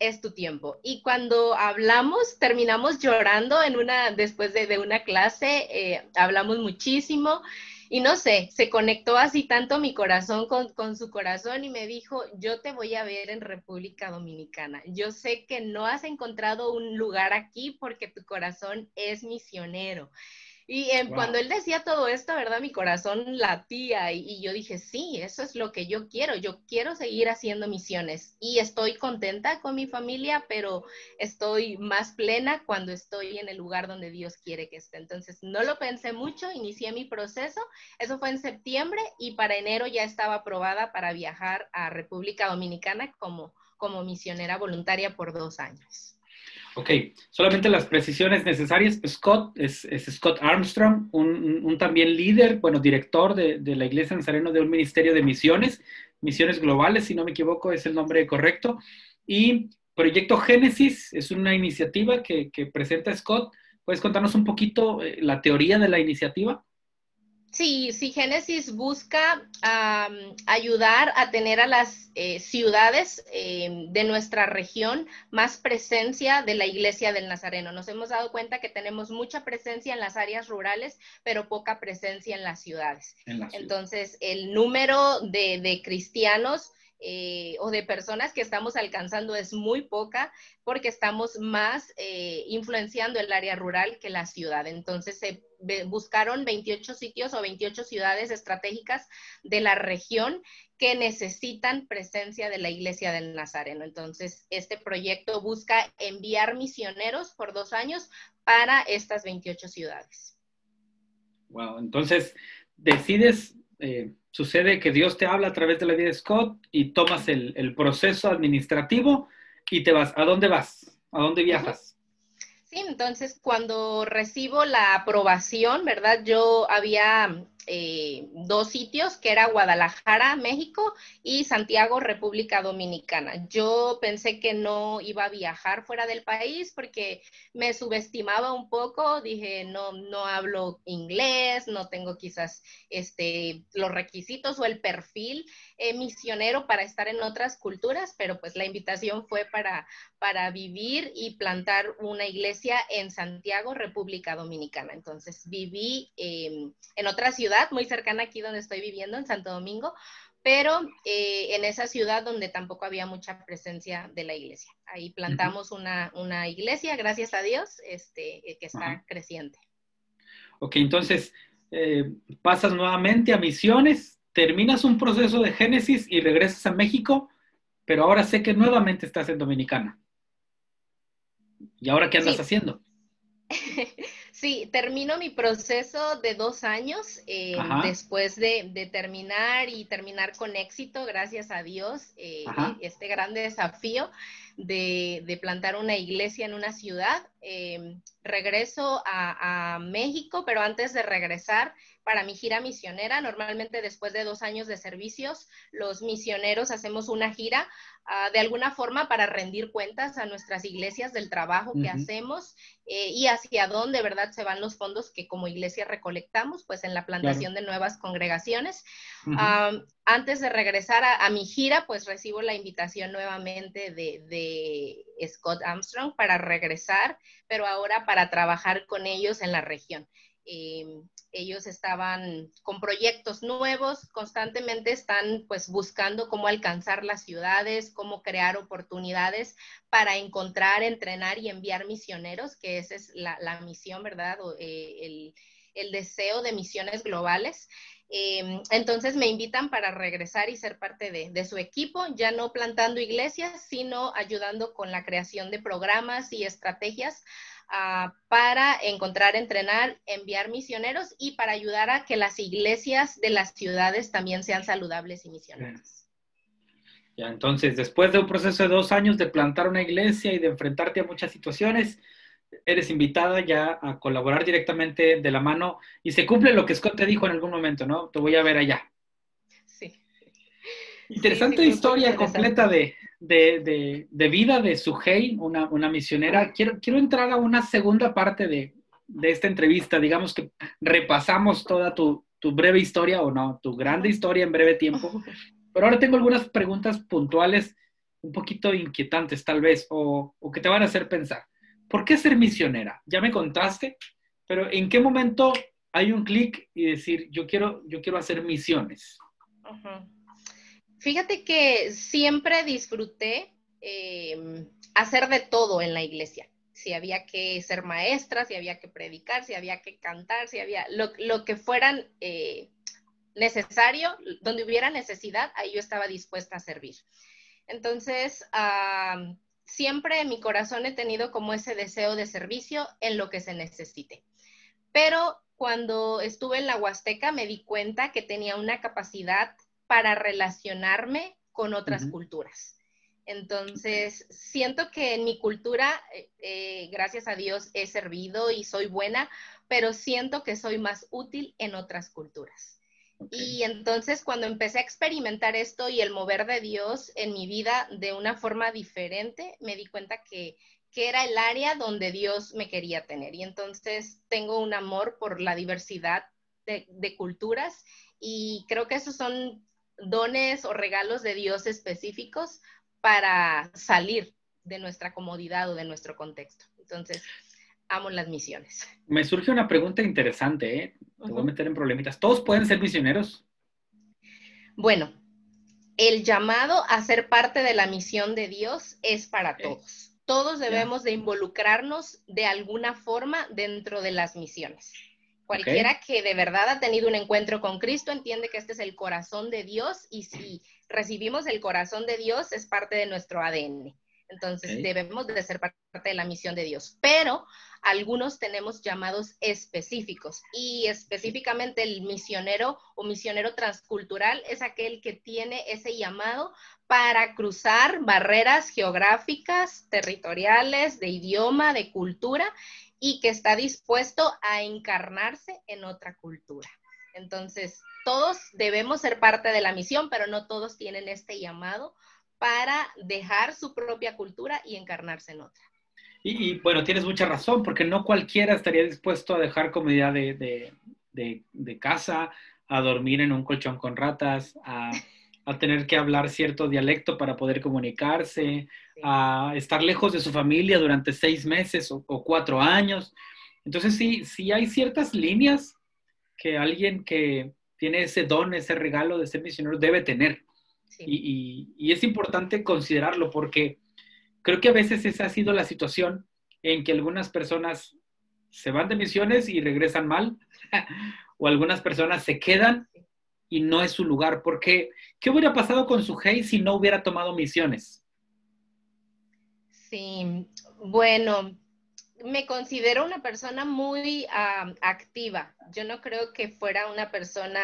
es tu tiempo. Y cuando hablamos, terminamos llorando en una, después de, una clase, eh, hablamos muchísimo y no sé, se conectó así tanto mi corazón con, con, su corazón y me dijo, yo te voy a ver en República Dominicana. Yo sé que no has encontrado un lugar aquí porque tu corazón es misionero. Y cuando él decía todo esto, ¿verdad? Mi corazón latía y, y, yo dije, sí, eso es lo que yo quiero. Yo quiero seguir haciendo misiones y estoy contenta con mi familia, pero estoy más plena cuando estoy en el lugar donde Dios quiere que esté. Entonces, no lo pensé mucho, inicié mi proceso. Eso fue en septiembre y para enero ya estaba aprobada para viajar a República Dominicana como, como misionera voluntaria por dos años.
Ok, solamente las precisiones necesarias. Scott es, Scott Armstrong, un, también líder, bueno, director de, la Iglesia Nazareno de un ministerio de misiones, misiones globales, si no me equivoco, es el nombre correcto. Y Proyecto Génesis es una iniciativa que, que presenta Scott. ¿Puedes contarnos un poquito eh, la teoría de la iniciativa?
Sí, sí, Génesis busca ayudar a tener a las eh, ciudades em, de nuestra región más presencia de la iglesia del Nazareno. Nos hemos dado cuenta que tenemos mucha presencia en las áreas rurales, pero poca presencia en las ciudades. Entonces, el número de cristianos eh, o de personas que estamos alcanzando es muy poca porque estamos más eh, influenciando el área rural que la ciudad. Entonces se buscaron 28 sitios o 28 ciudades estratégicas de la región que necesitan presencia de la Iglesia del Nazareno. Entonces, este proyecto busca enviar misioneros por dos años para estas 28 ciudades.
Wow, entonces decides eh, sucede que Dios te habla a través de la vida de Scott y tomas el, proceso administrativo y te vas. ¿A dónde vas? ¿A dónde viajas?
Sí, entonces cuando recibo la aprobación, ¿verdad? Yo había eh, dos sitios, que era Guadalajara, México, y Santiago, República Dominicana. Yo pensé que no iba a viajar fuera del país porque me subestimaba un poco, dije, no, no hablo inglés, no tengo quizás este, los requisitos o el perfil eh, misionero para estar en otras culturas, pero pues la invitación fue para, para vivir y plantar una iglesia en Santiago, República Dominicana. Entonces viví em, en otra ciudad muy cercana aquí donde estoy viviendo, en Santo Domingo, pero eh, en esa ciudad donde tampoco había mucha presencia de la iglesia. Ahí plantamos una, iglesia, gracias a Dios, este, eh, que está creciente.
Ok, entonces eh, pasas nuevamente a misiones, terminas un proceso de Génesis y regresas a México, pero ahora sé que nuevamente estás en Dominicana. ¿Y ahora qué andas haciendo?
Sí, termino mi proceso de dos años eh, después de, terminar y terminar con éxito, gracias a Dios, eh, este gran desafío de, plantar una iglesia en una ciudad. Em, regreso a, México, pero antes de regresar para mi gira misionera, normalmente después de dos años de servicios, los misioneros hacemos una gira ah, de alguna forma para rendir cuentas a nuestras iglesias del trabajo que hacemos eh, y hacia dónde, ¿verdad?, se van los fondos que como iglesia recolectamos, pues en la plantación de nuevas congregaciones. Antes de regresar a, mi gira, pues recibo la invitación nuevamente de, Scott Armstrong para regresar, pero ahora para trabajar con ellos en la región. Em, ellos estaban con proyectos nuevos, constantemente están pues buscando cómo alcanzar las ciudades, cómo crear oportunidades para encontrar, entrenar y enviar misioneros, que esa es la, misión, ¿verdad? Eh, el, deseo de misiones globales. Em, entonces me invitan para regresar y ser parte de, su equipo, ya no plantando iglesias, sino ayudando con la creación de programas y estrategias Ah, para encontrar, entrenar, enviar misioneros y para ayudar a que las iglesias de las ciudades también sean saludables y misioneras.
Ya, entonces, después de un proceso de dos años de plantar una iglesia y de enfrentarte a muchas situaciones, eres invitada ya a colaborar directamente de la mano y se cumple lo que Scott te dijo en algún momento, ¿no? Te voy a ver allá. Sí. Interesante historia completa de, de, de, vida de Suhei, una, una misionera. Quiero, quiero entrar a una segunda parte de, de esta entrevista. Digamos que repasamos toda tu, tu, breve historia, o no, tu grande historia en breve tiempo. Pero ahora tengo algunas preguntas puntuales, un poquito inquietantes tal vez, o, o que te van a hacer pensar. ¿Por qué ser misionera? Ya me contaste, pero ¿en qué momento hay un clic y decir, yo quiero, yo quiero hacer misiones?
Fíjate que siempre disfruté em, hacer de todo en la iglesia. Si había que ser maestra, si había que predicar, si había que cantar, si había lo, que fueran eh, necesario, donde hubiera necesidad, ahí yo estaba dispuesta a servir. Entonces, siempre en mi corazón he tenido como ese deseo de servicio en lo que se necesite. Pero cuando estuve en la Huasteca me di cuenta que tenía una capacidad para relacionarme con otras culturas. Entonces, siento que en mi cultura, eh, eh, gracias a Dios, he servido y soy buena, pero siento que soy más útil en otras culturas. Y entonces cuando empecé a experimentar esto y el mover de Dios en mi vida de una forma diferente, me di cuenta que, era el área donde Dios me quería tener. Y entonces tengo un amor por la diversidad de, de culturas y creo que esos son dones o regalos de Dios específicos para salir de nuestra comodidad o de nuestro contexto. Entonces, amo las misiones.
Me surge una pregunta interesante, ¿eh? Te voy a meter en problemitas. ¿Todos pueden ser misioneros?
Bueno, el llamado a ser parte de la misión de Dios es para todos. Todos debemos de involucrarnos de alguna forma dentro de las misiones. Cualquiera que de verdad ha tenido un encuentro con Cristo entiende que este es el corazón de Dios y si recibimos el corazón de Dios es parte de nuestro ADN. Entonces debemos de ser parte de la misión de Dios. Pero algunos tenemos llamados específicos y específicamente el misionero o misionero transcultural es aquel que tiene ese llamado para cruzar barreras geográficas, territoriales, de idioma, de cultura y que está dispuesto a encarnarse en otra cultura. Entonces, todos debemos ser parte de la misión, pero no todos tienen este llamado para dejar su propia cultura y encarnarse en otra.
Y, bueno, tienes mucha razón, porque no cualquiera estaría dispuesto a dejar comodidad de, de, casa, a dormir en un colchón con ratas, a, a, tener que hablar cierto dialecto para poder comunicarse, a estar lejos de su familia durante seis meses o, cuatro años. Entonces, sí, sí hay ciertas líneas que alguien que tiene ese don, ese regalo de ser misionero debe tener. Y, y, es importante considerarlo porque creo que a veces esa ha sido la situación en que algunas personas se van de misiones y regresan mal, o algunas personas se quedan y no es su lugar. Porque, ¿qué hubiera pasado con su hey si no hubiera tomado misiones?
Sí, bueno, me considero una persona muy activa. Yo no creo que fuera una persona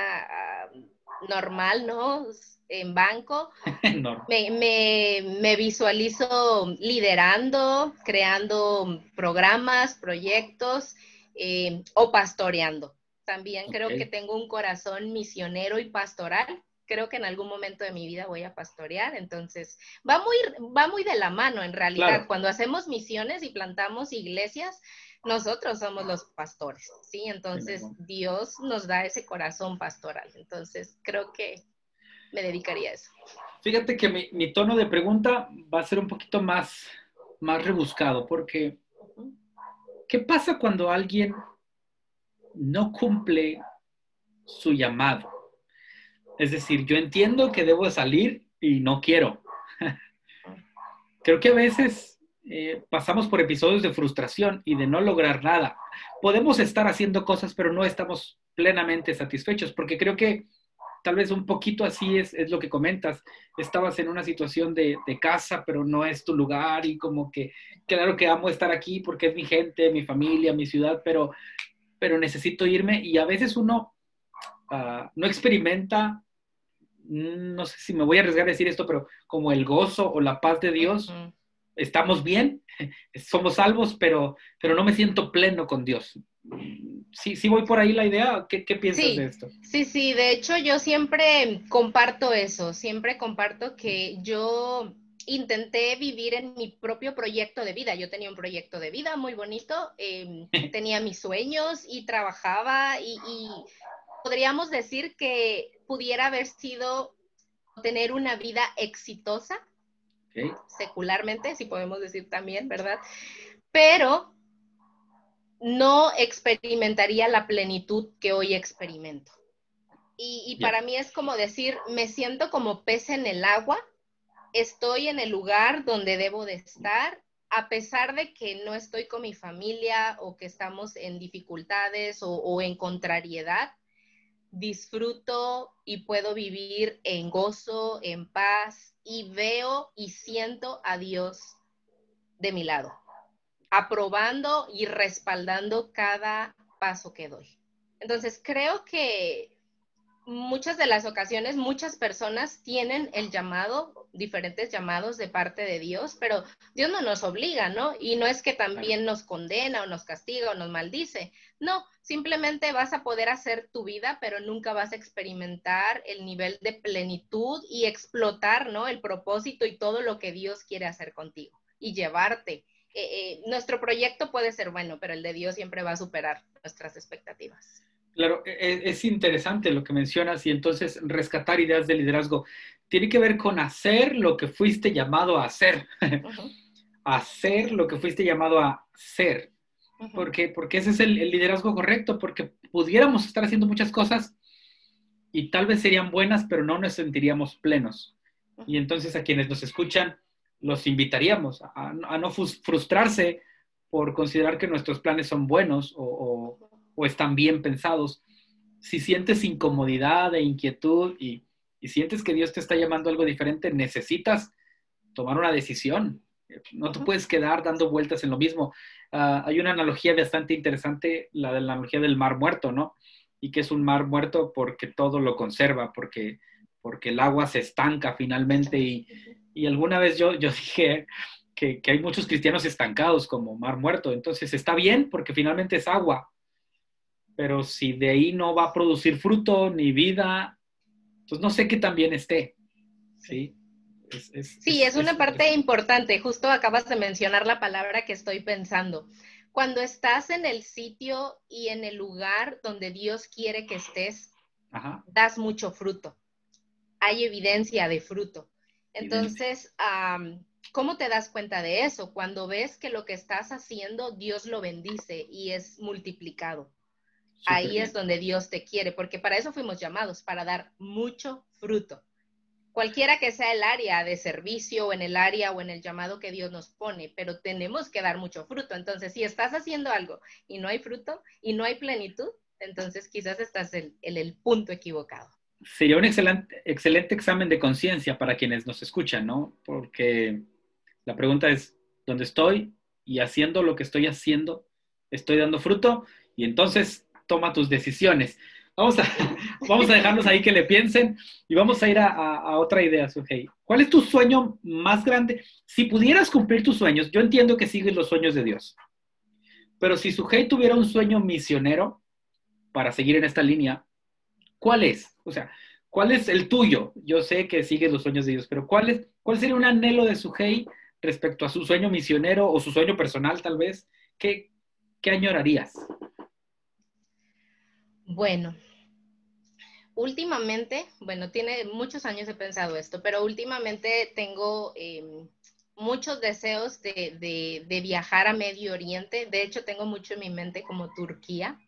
normal, ¿no? En banco. me, visualizo liderando, creando programas, proyectos eh, o pastoreando. También creo que tengo un corazón misionero y pastoral. Creo que en algún momento de mi vida voy a pastorear. Entonces, va muy, va muy de la mano en realidad. Cuando hacemos misiones y plantamos iglesias, nosotros somos los pastores, ¿sí? Entonces Dios nos da ese corazón pastoral. Entonces creo que me dedicaría a eso.
Fíjate que mi, tono de pregunta va a ser un poquito más, más rebuscado, porque ¿qué pasa cuando alguien no cumple su llamado? Es decir, yo entiendo que debo salir y no quiero. Creo que a veces eh, pasamos por episodios de frustración y de no lograr nada. Podemos estar haciendo cosas, pero no estamos plenamente satisfechos, porque creo que tal vez un poquito así es, es lo que comentas. Estabas en una situación de, de, casa, pero no es tu lugar y como que, claro que amo estar aquí porque es mi gente, mi familia, mi ciudad, pero, pero necesito irme y a veces uno uh, no experimenta, no sé si me voy a arriesgar a decir esto, pero como el gozo o la paz de Dios estamos bien, somos salvos, pero, pero no me siento pleno con Dios. Sí, sí voy por ahí la idea. ¿Qué, piensas de esto?
Sí, sí, de hecho yo siempre comparto eso, siempre comparto que yo intenté vivir en mi propio proyecto de vida. Yo tenía un proyecto de vida muy bonito, em, tenía mis sueños y trabajaba y, y podríamos decir que pudiera haber sido tener una vida exitosa secularmente, si podemos decir también, ¿verdad? Pero no experimentaría la plenitud que hoy experimento. Y, para mí es como decir, me siento como pez en el agua, estoy en el lugar donde debo de estar, a pesar de que no estoy con mi familia o que estamos en dificultades o, o en contrariedad, disfruto y puedo vivir en gozo, en paz, y veo y siento a Dios de mi lado, aprobando y respaldando cada paso que doy. Entonces, creo que muchas de las ocasiones, muchas personas tienen el llamado, diferentes llamados de parte de Dios, pero Dios no nos obliga, ¿no? Y no es que también nos condena o nos castiga o nos maldice. No, simplemente vas a poder hacer tu vida, pero nunca vas a experimentar el nivel de plenitud y explotar, ¿no? El propósito y todo lo que Dios quiere hacer contigo y llevarte. Eh, eh, nuestro proyecto puede ser bueno, pero el de Dios siempre va a superar nuestras expectativas.
Claro, e, e, es interesante lo que mencionas y entonces rescatar ideas de liderazgo tiene que ver con hacer lo que fuiste llamado a hacer. hacer lo que fuiste llamado a ser. porque, porque ese es el, liderazgo correcto, porque pudiéramos estar haciendo muchas cosas y tal vez serían buenas, pero no nos sentiríamos plenos. Y entonces a quienes nos escuchan, los invitaríamos a, no frustrarse por considerar que nuestros planes son buenos o o están bien pensados. Si sientes incomodidad e inquietud y, sientes que Dios te está llamando a algo diferente, necesitas tomar una decisión. No te puedes quedar dando vueltas en lo mismo. Ah, hay una analogía bastante interesante, la de la analogía del mar muerto, ¿no? Y que es un mar muerto porque todo lo conserva, porque, porque el agua se estanca finalmente. Y, alguna vez yo, yo dije que, que hay muchos cristianos estancados como mar muerto. Entonces está bien porque finalmente es agua, pero si de ahí no va a producir fruto ni vida, pues no sé qué también esté. Sí.
Es, sí, es, una parte importante. Justo acabas de mencionar la palabra que estoy pensando. Cuando estás en el sitio y en el lugar donde Dios quiere que estés, das mucho fruto. Hay evidencia de fruto. Entonces, ¿cómo te das cuenta de eso? Cuando ves que lo que estás haciendo, Dios lo bendice y es multiplicado. Ahí es donde Dios te quiere, porque para eso fuimos llamados, para dar mucho fruto. Cualquiera que sea el área de servicio o en el área o en el llamado que Dios nos pone, pero tenemos que dar mucho fruto. Entonces, si estás haciendo algo y no hay fruto y no hay plenitud, entonces quizás estás en, el punto equivocado.
Sería un excelente, examen de conciencia para quienes nos escuchan, ¿no? Porque la pregunta es, ¿dónde estoy? Y haciendo lo que estoy haciendo, ¿estoy dando fruto? Y entonces toma tus decisiones. Vamos a, vamos a ahí que le piensen y vamos a ir a, otra idea, Sujei. ¿Cuál es tu sueño más grande? Si pudieras cumplir tus sueños, yo entiendo que sigues los sueños de Dios, pero si Sujei tuviera un sueño misionero para seguir en esta línea, ¿cuál es? O sea, ¿cuál es el tuyo? Yo sé que sigues los sueños de Dios, pero ¿cuál, es, cuál sería un anhelo de Sujei respecto a su sueño misionero o su sueño personal tal vez? ¿Qué, qué añorarías?
Bueno, últimamente, bueno, tiene muchos años he pensado esto, pero últimamente tengo em, muchos deseos de, viajar a Medio Oriente. De hecho, tengo mucho en mi mente como Turquía,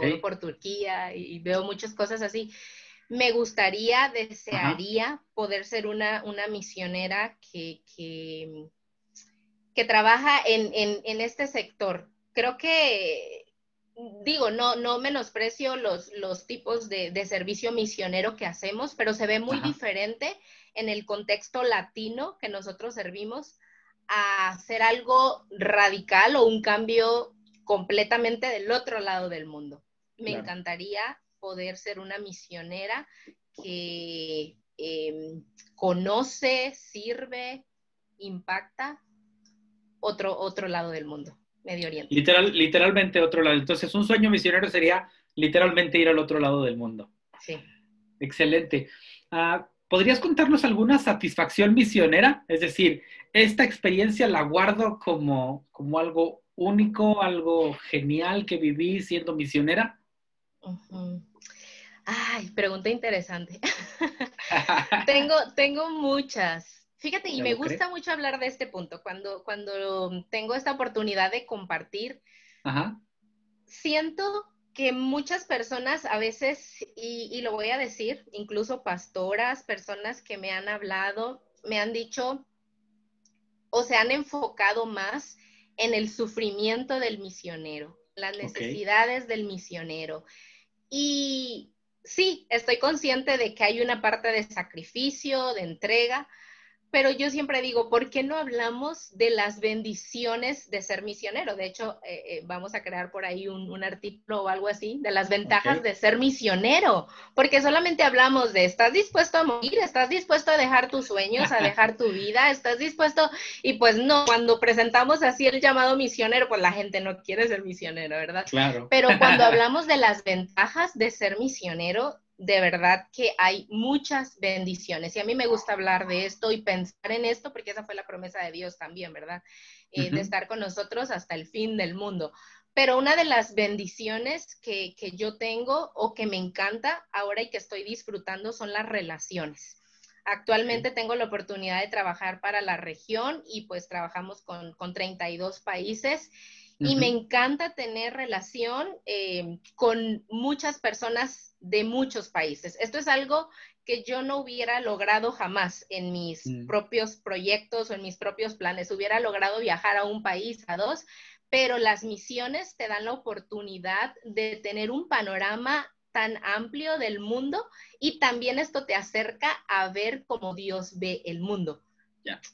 todo por Turquía y veo muchas cosas así. Me gustaría, desearía poder ser una, misionera que, que, trabaja en, en este sector. Creo que digo, no, no menosprecio los, los tipos de, servicio misionero que hacemos, pero se ve muy diferente en el contexto latino que nosotros servimos a hacer algo radical o un cambio completamente del otro lado del mundo. Me encantaría poder ser una misionera que em, conoce, sirve, impacta otro, otro lado del mundo. Medio Oriente.
Literal, literalmente otro lado. Entonces, un sueño misionero sería literalmente ir al otro lado del mundo.
Sí.
Excelente. Ah, ¿Podrías contarnos alguna satisfacción misionera? Es decir, esta experiencia la guardo como, como algo único, algo genial que viví siendo misionera.
Ay, pregunta interesante. tengo, tengo muchas. Fíjate, y me gusta mucho hablar de este punto, cuando, cuando tengo esta oportunidad de compartir, siento que muchas personas a veces, y, y, lo voy a decir, incluso pastoras, personas que me han hablado, me han dicho o se han enfocado más en el sufrimiento del misionero, las necesidades del misionero. Y sí, estoy consciente de que hay una parte de sacrificio, de entrega, pero yo siempre digo, ¿por qué no hablamos de las bendiciones de ser misionero? De hecho, eh, eh, vamos a crear por ahí un, artículo o algo así, de las ventajas de ser misionero, porque solamente hablamos de, ¿estás dispuesto a morir? ¿Estás dispuesto a dejar tus sueños, a dejar tu vida? ¿Estás dispuesto? Y pues no, cuando presentamos así el llamado misionero, pues la gente no quiere ser misionero, ¿verdad?
Claro.
Pero cuando hablamos de las ventajas de ser misionero, de verdad que hay muchas bendiciones. Y a mí me gusta hablar de esto y pensar en esto, porque esa fue la promesa de Dios también, ¿verdad? Eh, de estar con nosotros hasta el fin del mundo. Pero una de las bendiciones que, yo tengo o que me encanta ahora y que estoy disfrutando son las relaciones. Actualmente tengo la oportunidad de trabajar para la región y pues trabajamos con, con 32 países y me encanta tener relación eh, con muchas personas de muchos países. Esto es algo que yo no hubiera logrado jamás en mis mm. propios proyectos o en mis propios planes. Hubiera logrado viajar a un país, a dos, pero las misiones te dan la oportunidad de tener un panorama tan amplio del mundo y también esto te acerca a ver cómo Dios ve el mundo.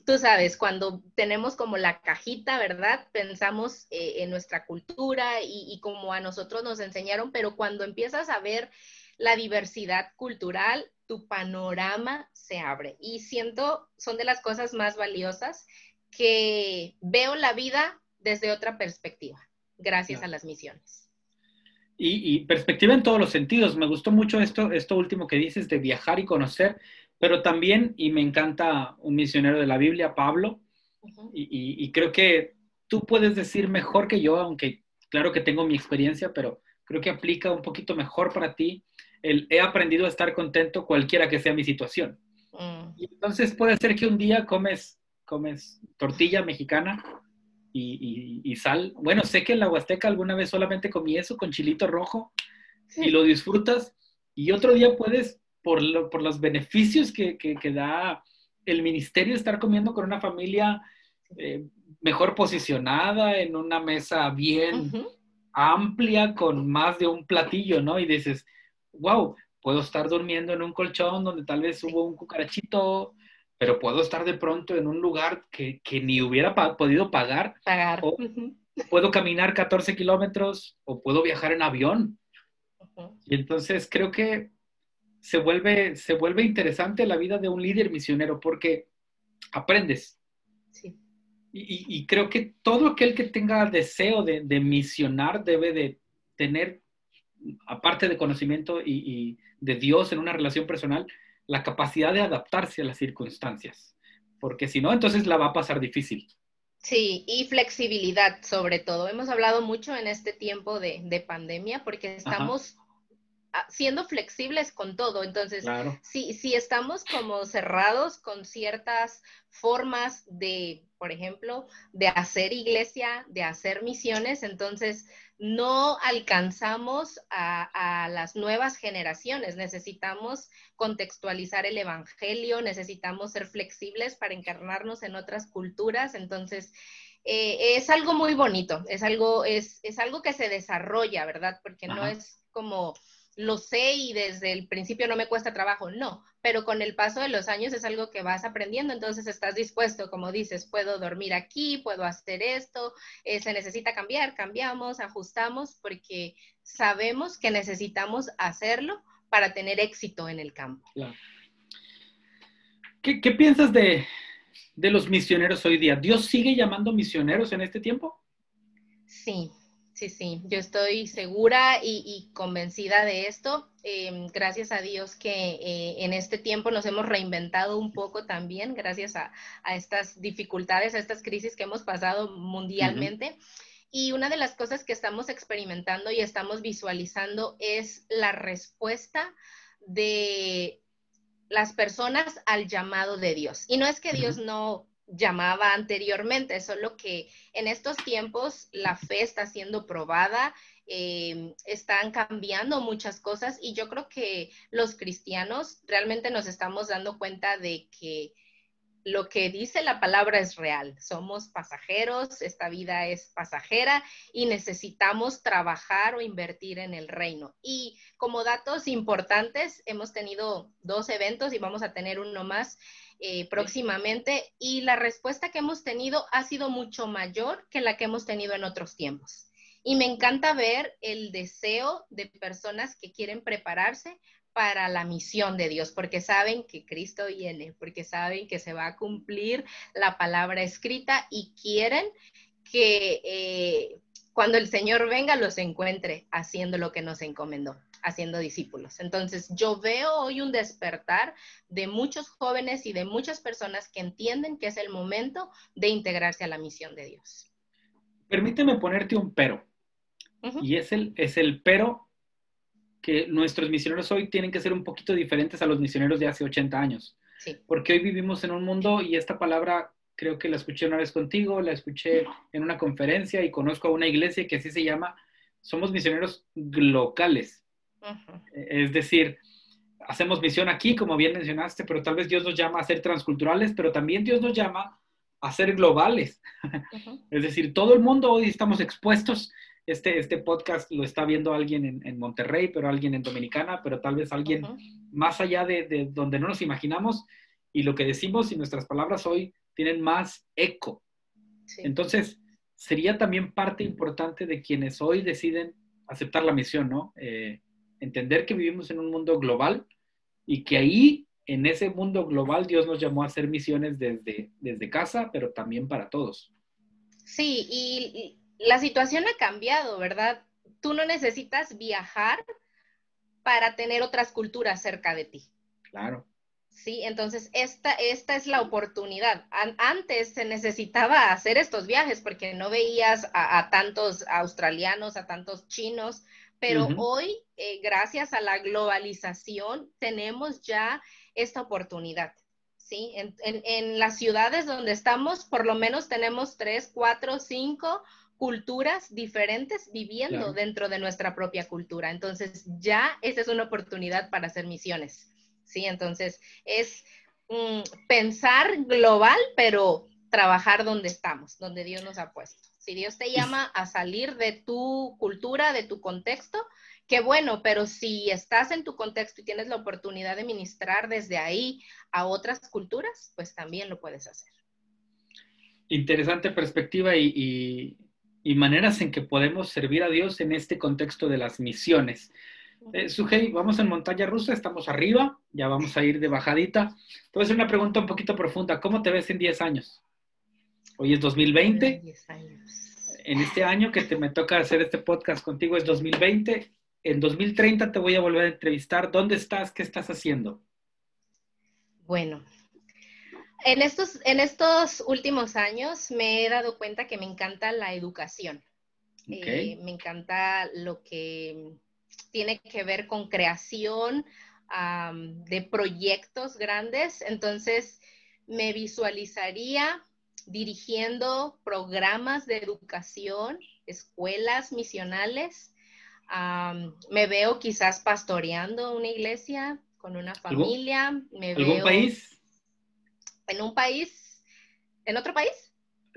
Tú sabes, cuando tenemos como la cajita, ¿verdad? Pensamos eh, en nuestra cultura y, como a nosotros nos enseñaron, pero cuando empiezas a ver la diversidad cultural, tu panorama se abre. Y siento, son de las cosas más valiosas que veo la vida desde otra perspectiva, gracias a las misiones.
Y, perspectiva en todos los sentidos. Me gustó mucho esto, esto último que dices de viajar y conocer, pero también, y me encanta un misionero de la Biblia, Pablo, y, y, creo que tú puedes decir mejor que yo, aunque claro que tengo mi experiencia, pero creo que aplica un poquito mejor para ti el he aprendido a estar contento cualquiera que sea mi situación. Mm. Y entonces puede ser que un día comes, comes tortilla mexicana y, sal. Bueno, sé que en la Huasteca alguna vez solamente comí eso con chilito rojo y lo disfrutas. Y otro día puedes, por, por los beneficios que, da el ministerio, estar comiendo con una familia eh, mejor posicionada, en una mesa bien amplia, con más de un platillo, ¿no? Y dices, wow, puedo estar durmiendo en un colchón donde tal vez hubo un cucarachito, pero puedo estar de pronto en un lugar que, ni hubiera podido pagar.
Pagar.
O puedo caminar 14 kilómetros o puedo viajar en avión. Y entonces creo que se vuelve, se vuelve interesante la vida de un líder misionero porque aprendes. Sí. Y, creo que todo aquel que tenga deseo de, de misionar debe de tener aparte de conocimiento y, de Dios en una relación personal, la capacidad de adaptarse a las circunstancias, porque si no, entonces la va a pasar difícil.
Sí, y flexibilidad sobre todo. Hemos hablado mucho en este tiempo de, pandemia porque estamos siendo flexibles con todo. Entonces, si, si estamos como cerrados con ciertas formas de, por ejemplo, de hacer iglesia, de hacer misiones, entonces no alcanzamos a, las nuevas generaciones. Necesitamos contextualizar el Evangelio, necesitamos ser flexibles para encarnarnos en otras culturas. Entonces, eh, es algo muy bonito, es algo, es, es algo que se desarrolla, ¿verdad? Porque no es como lo sé y desde el principio no me cuesta trabajo, no, pero con el paso de los años es algo que vas aprendiendo, entonces estás dispuesto, como dices, puedo dormir aquí, puedo hacer esto, eh, se necesita cambiar, cambiamos, ajustamos, porque sabemos que necesitamos hacerlo para tener éxito en el campo.
¿Qué, piensas de, de los misioneros hoy día? ¿Dios sigue llamando misioneros en este tiempo?
Sí, Sí, sí, yo estoy segura y, convencida de esto. Em, gracias a Dios que eh, en este tiempo nos hemos reinventado un poco también, gracias a, estas dificultades, a estas crisis que hemos pasado mundialmente. Y una de las cosas que estamos experimentando y estamos visualizando es la respuesta de las personas al llamado de Dios. Y no es que Dios no llamaba anteriormente, solo que en estos tiempos la fe está siendo probada, eh, están cambiando muchas cosas y yo creo que los cristianos realmente nos estamos dando cuenta de que lo que dice la palabra es real. Somos pasajeros, esta vida es pasajera y necesitamos trabajar o invertir en el reino. Y como datos importantes, hemos tenido dos eventos y vamos a tener uno más eh, próximamente y la respuesta que hemos tenido ha sido mucho mayor que la que hemos tenido en otros tiempos. Y me encanta ver el deseo de personas que quieren prepararse para la misión de Dios, porque saben que Cristo viene, porque saben que se va a cumplir la palabra escrita y quieren que eh, cuando el Señor venga los encuentre haciendo lo que nos encomendó haciendo discípulos. Entonces, yo veo hoy un despertar de muchos jóvenes y de muchas personas que entienden que es el momento de integrarse a la misión de Dios.
Permíteme ponerte un pero. Y es el, es el pero que nuestros misioneros hoy tienen que ser un poquito diferentes a los misioneros de hace 80 años. Sí. Porque hoy vivimos en un mundo, y esta palabra creo que la escuché una vez contigo, la escuché en una conferencia y conozco a una iglesia que así se llama, somos misioneros locales. Es decir, hacemos misión aquí, como bien mencionaste, pero tal vez Dios nos llama a ser transculturales, pero también Dios nos llama a ser globales. Es decir, todo el mundo hoy estamos expuestos. Este, este podcast lo está viendo alguien en, Monterrey, pero alguien en Dominicana, pero tal vez alguien más allá de, donde no nos imaginamos. Y lo que decimos y nuestras palabras hoy tienen más eco. Entonces, sería también parte importante de quienes hoy deciden aceptar la misión, ¿no? Eh, entender que vivimos en un mundo global y que ahí, en ese mundo global, Dios nos llamó a hacer misiones desde, desde casa, pero también para todos.
Sí, y la situación ha cambiado, ¿verdad? tú no necesitas viajar para tener otras culturas cerca de ti.
Claro.
Sí, entonces esta, esta es la oportunidad. antes se necesitaba hacer estos viajes porque no veías a, tantos australianos, a tantos chinos, pero hoy, eh, gracias a la globalización, tenemos ya esta oportunidad. ¿sí? En, en, las ciudades donde estamos, por lo menos tenemos tres, cuatro, cinco culturas diferentes viviendo dentro de nuestra propia cultura. Entonces, ya esa es una oportunidad para hacer misiones. ¿sí? Entonces, es mm, pensar global, pero trabajar donde estamos, donde Dios nos ha puesto. Si Dios te llama a salir de tu cultura, de tu contexto, qué bueno, pero si estás en tu contexto y tienes la oportunidad de ministrar desde ahí a otras culturas, pues también lo puedes hacer.
Interesante perspectiva y, y maneras en que podemos servir a Dios en este contexto de las misiones. Eh, Sujei, vamos en montaña rusa, estamos arriba, ya vamos a ir de bajadita. Te voy a hacer una pregunta un poquito profunda. ¿Cómo te ves en 10 años? Hoy es 2020. 10 años. En este año que te me toca hacer este podcast contigo es 2020. En 2030 te voy a volver a entrevistar. ¿Dónde estás? ¿Qué estás haciendo?
Bueno, en estos, en estos últimos años me he dado cuenta que me encanta la educación. Eh, me encanta lo que tiene que ver con creación de proyectos grandes. Entonces, me visualizaría dirigiendo programas de educación, escuelas misionales. me veo quizás pastoreando una iglesia con una familia. Me
¿Algún país?
En un país. ¿En otro país?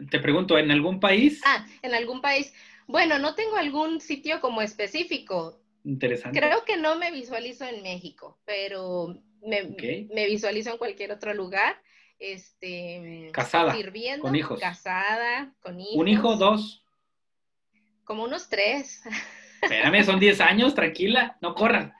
Te pregunto, ¿en algún país?
Ah, en algún país. Bueno, no tengo algún sitio como específico.
Interesante.
Creo que no me visualizo en México, pero me, visualizo en cualquier otro lugar. Este,
casada.
Sirviendo.
Con hijos.
Casada, con hijos.
¿Un hijo, dos?
Como unos tres.
Espérame, son diez años, tranquila, no corran.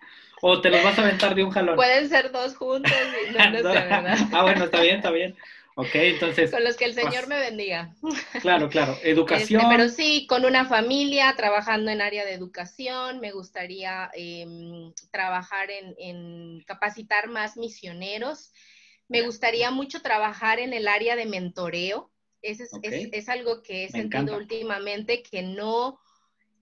O te los vas a aventar de un jalón.
Pueden ser dos juntos.
ah, bueno, está bien, está bien. Ok, entonces.
Con los que el Señor me bendiga.
Claro, claro. Este, educación.
pero sí, con una familia, trabajando en área de educación, me gustaría em, trabajar en, capacitar más misioneros. Me gustaría mucho trabajar en el área de mentoreo. Es, es, algo que he sentido últimamente que no,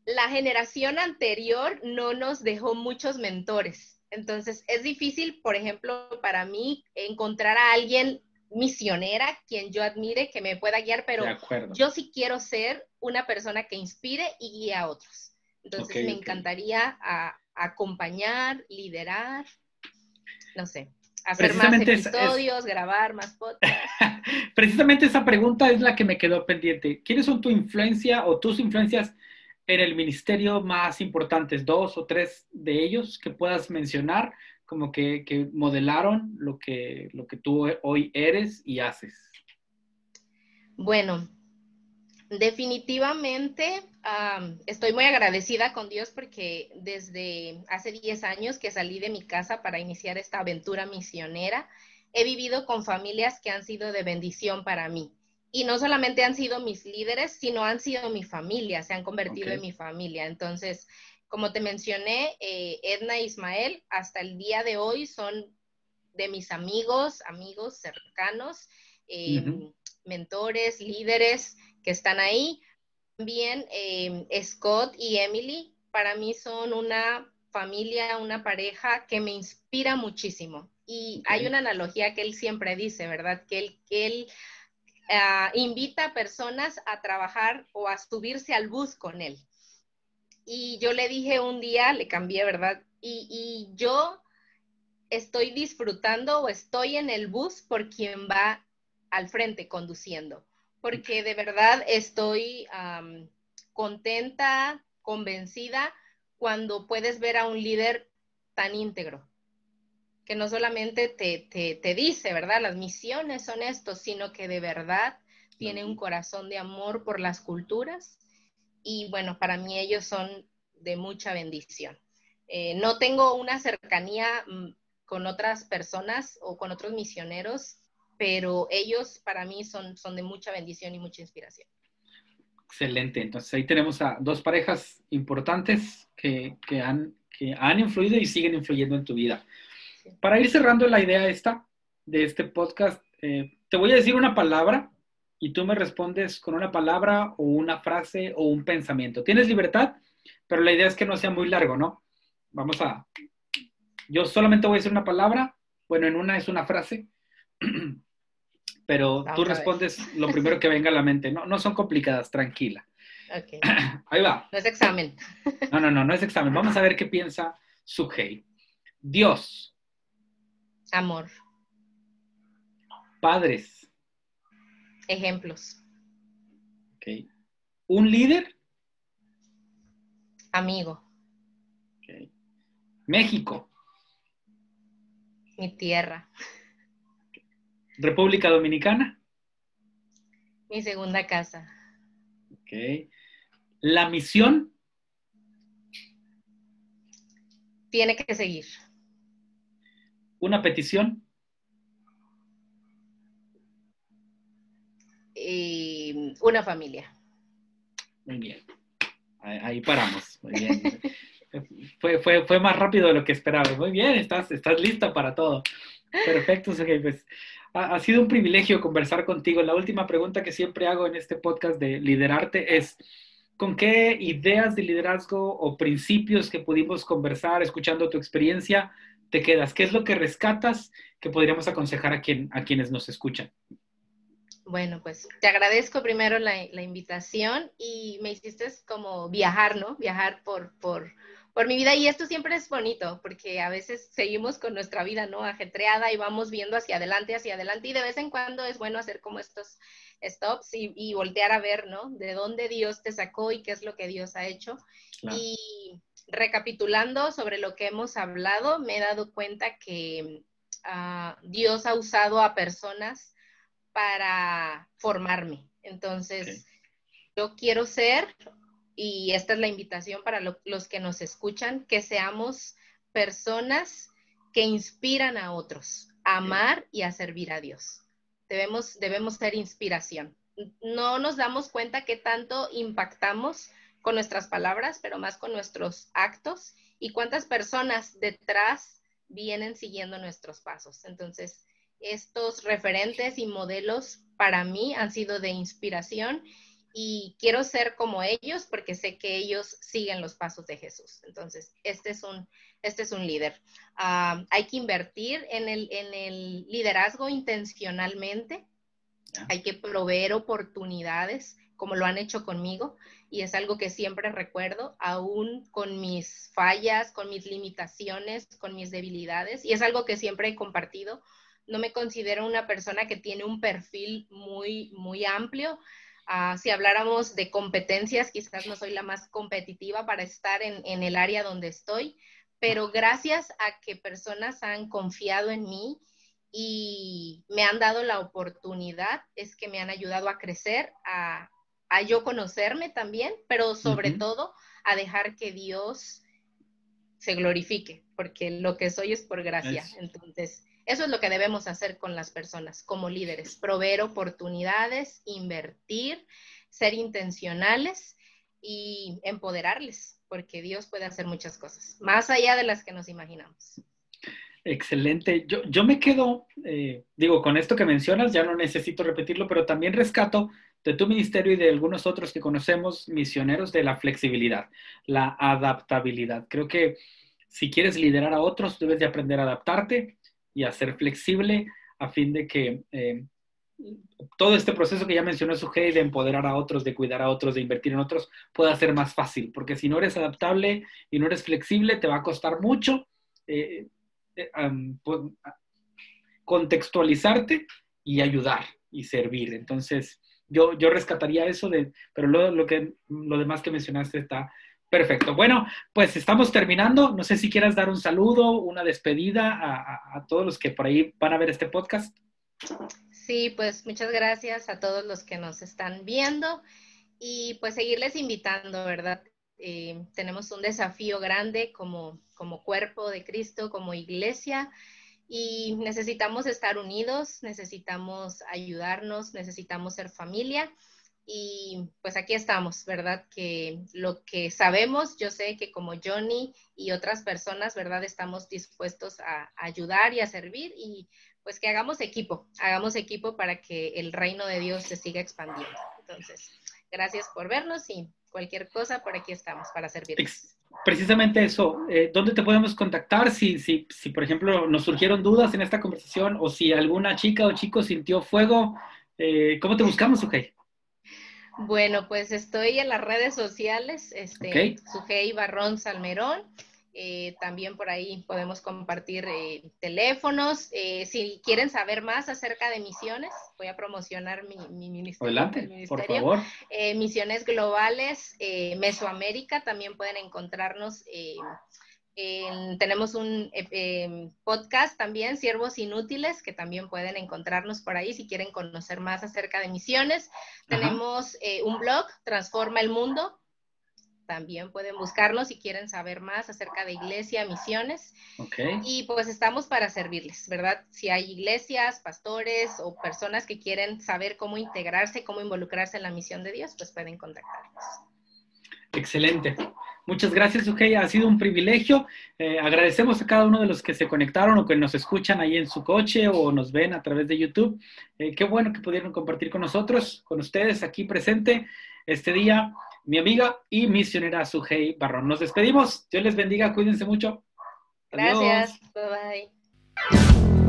la generación anterior no nos dejó muchos mentores. Entonces, es difícil, por ejemplo, para mí encontrar a alguien misionera, quien yo admire, que me pueda guiar, pero yo sí quiero ser una persona que inspire y guíe a otros. Entonces me encantaría acompañar, liderar, no sé, hacer más episodios, grabar más podcasts.
Precisamente esa pregunta es la que me quedó pendiente. ¿Quiénes son tu influencia o tus influencias en el ministerio más importantes? Dos o tres de ellos que puedas mencionar como que, modelaron lo que, lo que tú hoy eres y haces?
Bueno, definitivamente estoy muy agradecida con Dios porque desde hace 10 años que salí de mi casa para iniciar esta aventura misionera, he vivido con familias que han sido de bendición para mí. Y no solamente han sido mis líderes, sino han sido mi familia, se han convertido en mi familia. Entonces, como te mencioné, eh, Edna e Ismael hasta el día de hoy son de mis amigos, amigos cercanos, em, mentores, líderes que están ahí. También em, Scott y Emily para mí son una familia, una pareja que me inspira muchísimo. Y hay una analogía que él siempre dice, ¿verdad? Que él, que él ah, invita a personas a trabajar o a subirse al bus con él. Y yo le dije un día, le cambié, ¿verdad? Y, yo estoy disfrutando o estoy en el bus por quien va al frente conduciendo, porque de verdad estoy contenta, convencida cuando puedes ver a un líder tan íntegro, que no solamente te, te, dice, ¿verdad? Las misiones son esto, sino que de verdad tiene un corazón de amor por las culturas y bueno, para mí ellos son de mucha bendición. Eh, no tengo una cercanía mm, con otras personas o con otros misioneros, pero ellos para mí son, son de mucha bendición y mucha inspiración.
Excelente. Entonces ahí tenemos a dos parejas importantes que, han, que han influido y siguen influyendo en tu vida. Para ir cerrando la idea esta de este podcast, eh, te voy a decir una palabra y tú me respondes con una palabra o una frase o un pensamiento. Tienes libertad, pero la idea es que no sea muy largo, ¿no? Vamos a... Yo solamente voy a decir una palabra, bueno, en una es una frase, pero tú respondes lo primero que venga a la mente. No, no son complicadas, tranquila.
Okay.
Ahí va.
No es examen.
No, no, no, no es examen. Vamos a ver qué piensa Sugei. Dios.
Amor.
Padres.
Ejemplos.
Okay. Un líder.
Amigo.
Okay. México.
Mi tierra.
República Dominicana.
Mi segunda casa.
Ok. La misión.
Tiene que seguir.
Una petición.
Y una familia.
Muy bien. Ahí, paramos. Muy bien. fue, fue, fue, más rápido de lo que esperaba. Muy bien, estás, estás lista para todo. Perfecto, Sergey. Pues ha, sido un privilegio conversar contigo. La última pregunta que siempre hago en este podcast de Liderarte es, ¿con qué ideas de liderazgo o principios que pudimos conversar escuchando tu experiencia te quedas? ¿Qué es lo que rescatas que podríamos aconsejar a, quien, a quienes nos escuchan?
Bueno, pues te agradezco primero la, la, invitación y me hiciste como viajar, ¿no? Viajar por, por, por mi vida y esto siempre es bonito porque a veces seguimos con nuestra vida, ¿no? Ajetreada y vamos viendo hacia adelante, hacia adelante y de vez en cuando es bueno hacer como estos stops y, voltear a ver, ¿no? De dónde Dios te sacó y qué es lo que Dios ha hecho. Y recapitulando sobre lo que hemos hablado, me he dado cuenta que ah, Dios ha usado a personas para formarme. Entonces, yo quiero ser y esta es la invitación para los que nos escuchan, que seamos personas que inspiran a otros, a amar y a servir a Dios. Debemos, debemos ser inspiración. No nos damos cuenta que tanto impactamos con nuestras palabras, pero más con nuestros actos y cuántas personas detrás vienen siguiendo nuestros pasos. Entonces, estos referentes y modelos para mí han sido de inspiración y quiero ser como ellos porque sé que ellos siguen los pasos de Jesús. Entonces, este es un, este es un líder. Ah, hay que invertir en el, en el liderazgo intencionalmente. Hay que proveer oportunidades como lo han hecho conmigo y es algo que siempre recuerdo, aún con mis fallas, con mis limitaciones, con mis debilidades y es algo que siempre he compartido. No me considero una persona que tiene un perfil muy, muy amplio, Ah, si habláramos de competencias, quizás no soy la más competitiva para estar en, el área donde estoy, pero gracias a que personas han confiado en mí y me han dado la oportunidad, es que me han ayudado a crecer, a, yo conocerme también, pero sobre todo a dejar que Dios se glorifique, porque lo que soy es por gracia. Entonces, eso es lo que debemos hacer con las personas como líderes, proveer oportunidades, invertir, ser intencionales y empoderarles, porque Dios puede hacer muchas cosas, más allá de las que nos imaginamos.
Excelente. Yo, me quedo, eh, digo, con esto que mencionas, ya no necesito repetirlo, pero también rescato de tu ministerio y de algunos otros que conocemos, misioneros, de la flexibilidad, la adaptabilidad. Creo que si quieres liderar a otros, debes de aprender a adaptarte, y a ser flexible a fin de que eh, todo este proceso que ya mencionó Sujei de empoderar a otros, de cuidar a otros, de invertir en otros, pueda ser más fácil, porque si no eres adaptable y no eres flexible, te va a costar mucho eh, eh, pues, contextualizarte y ayudar y servir. Entonces, yo, yo rescataría eso, de, pero lo, lo, que, lo demás que mencionaste está Perfecto. Bueno, pues estamos terminando. No sé si quieras dar un saludo, una despedida a, todos los que por ahí van a ver este podcast.
Sí, pues muchas gracias a todos los que nos están viendo y pues seguirles invitando, ¿verdad? Eh, tenemos un desafío grande como, como cuerpo de Cristo, como iglesia y necesitamos estar unidos, necesitamos ayudarnos, necesitamos ser familia Y pues aquí estamos, ¿verdad? Que lo que sabemos, yo sé que como Johnny y otras personas, ¿verdad? Estamos dispuestos a, ayudar y a servir y pues que hagamos equipo, hagamos equipo para que el reino de Dios se siga expandiendo. Entonces, gracias por vernos y cualquier cosa, por aquí estamos para servirles.
Precisamente eso, eh, ¿dónde te podemos contactar si, si, si, por ejemplo, nos surgieron dudas en esta conversación o si alguna chica o chico sintió fuego? Eh, ¿Cómo te buscamos, Sujei?
Bueno, pues estoy en las redes sociales, este, Sujei Barrón Salmerón. Eh, también por ahí podemos compartir eh, teléfonos. si quieren saber más acerca de misiones, voy a promocionar mi, mi ministerio.
Adelante, por favor.
misiones globales, Mesoamérica, también pueden encontrarnos tenemos un eh, podcast también, Siervos Inútiles, que también pueden encontrarnos por ahí si quieren conocer más acerca de misiones. Tenemos eh, un blog, Transforma el Mundo. También pueden buscarnos si quieren saber más acerca de iglesia, misiones. Y pues estamos para servirles, ¿verdad? Si hay iglesias, pastores o personas que quieren saber cómo integrarse, cómo involucrarse en la misión de Dios, pues pueden contactarnos.
Excelente. Muchas gracias, Sujei. Ha sido un privilegio. Eh, agradecemos a cada uno de los que se conectaron o que nos escuchan ahí en su coche o nos ven a través de YouTube. Eh, qué bueno que pudieron compartir con nosotros, con ustedes aquí presente este día, mi amiga y misionera Sujei Barrón. Nos despedimos. Dios les bendiga. Cuídense mucho.
Gracias. Bye bye.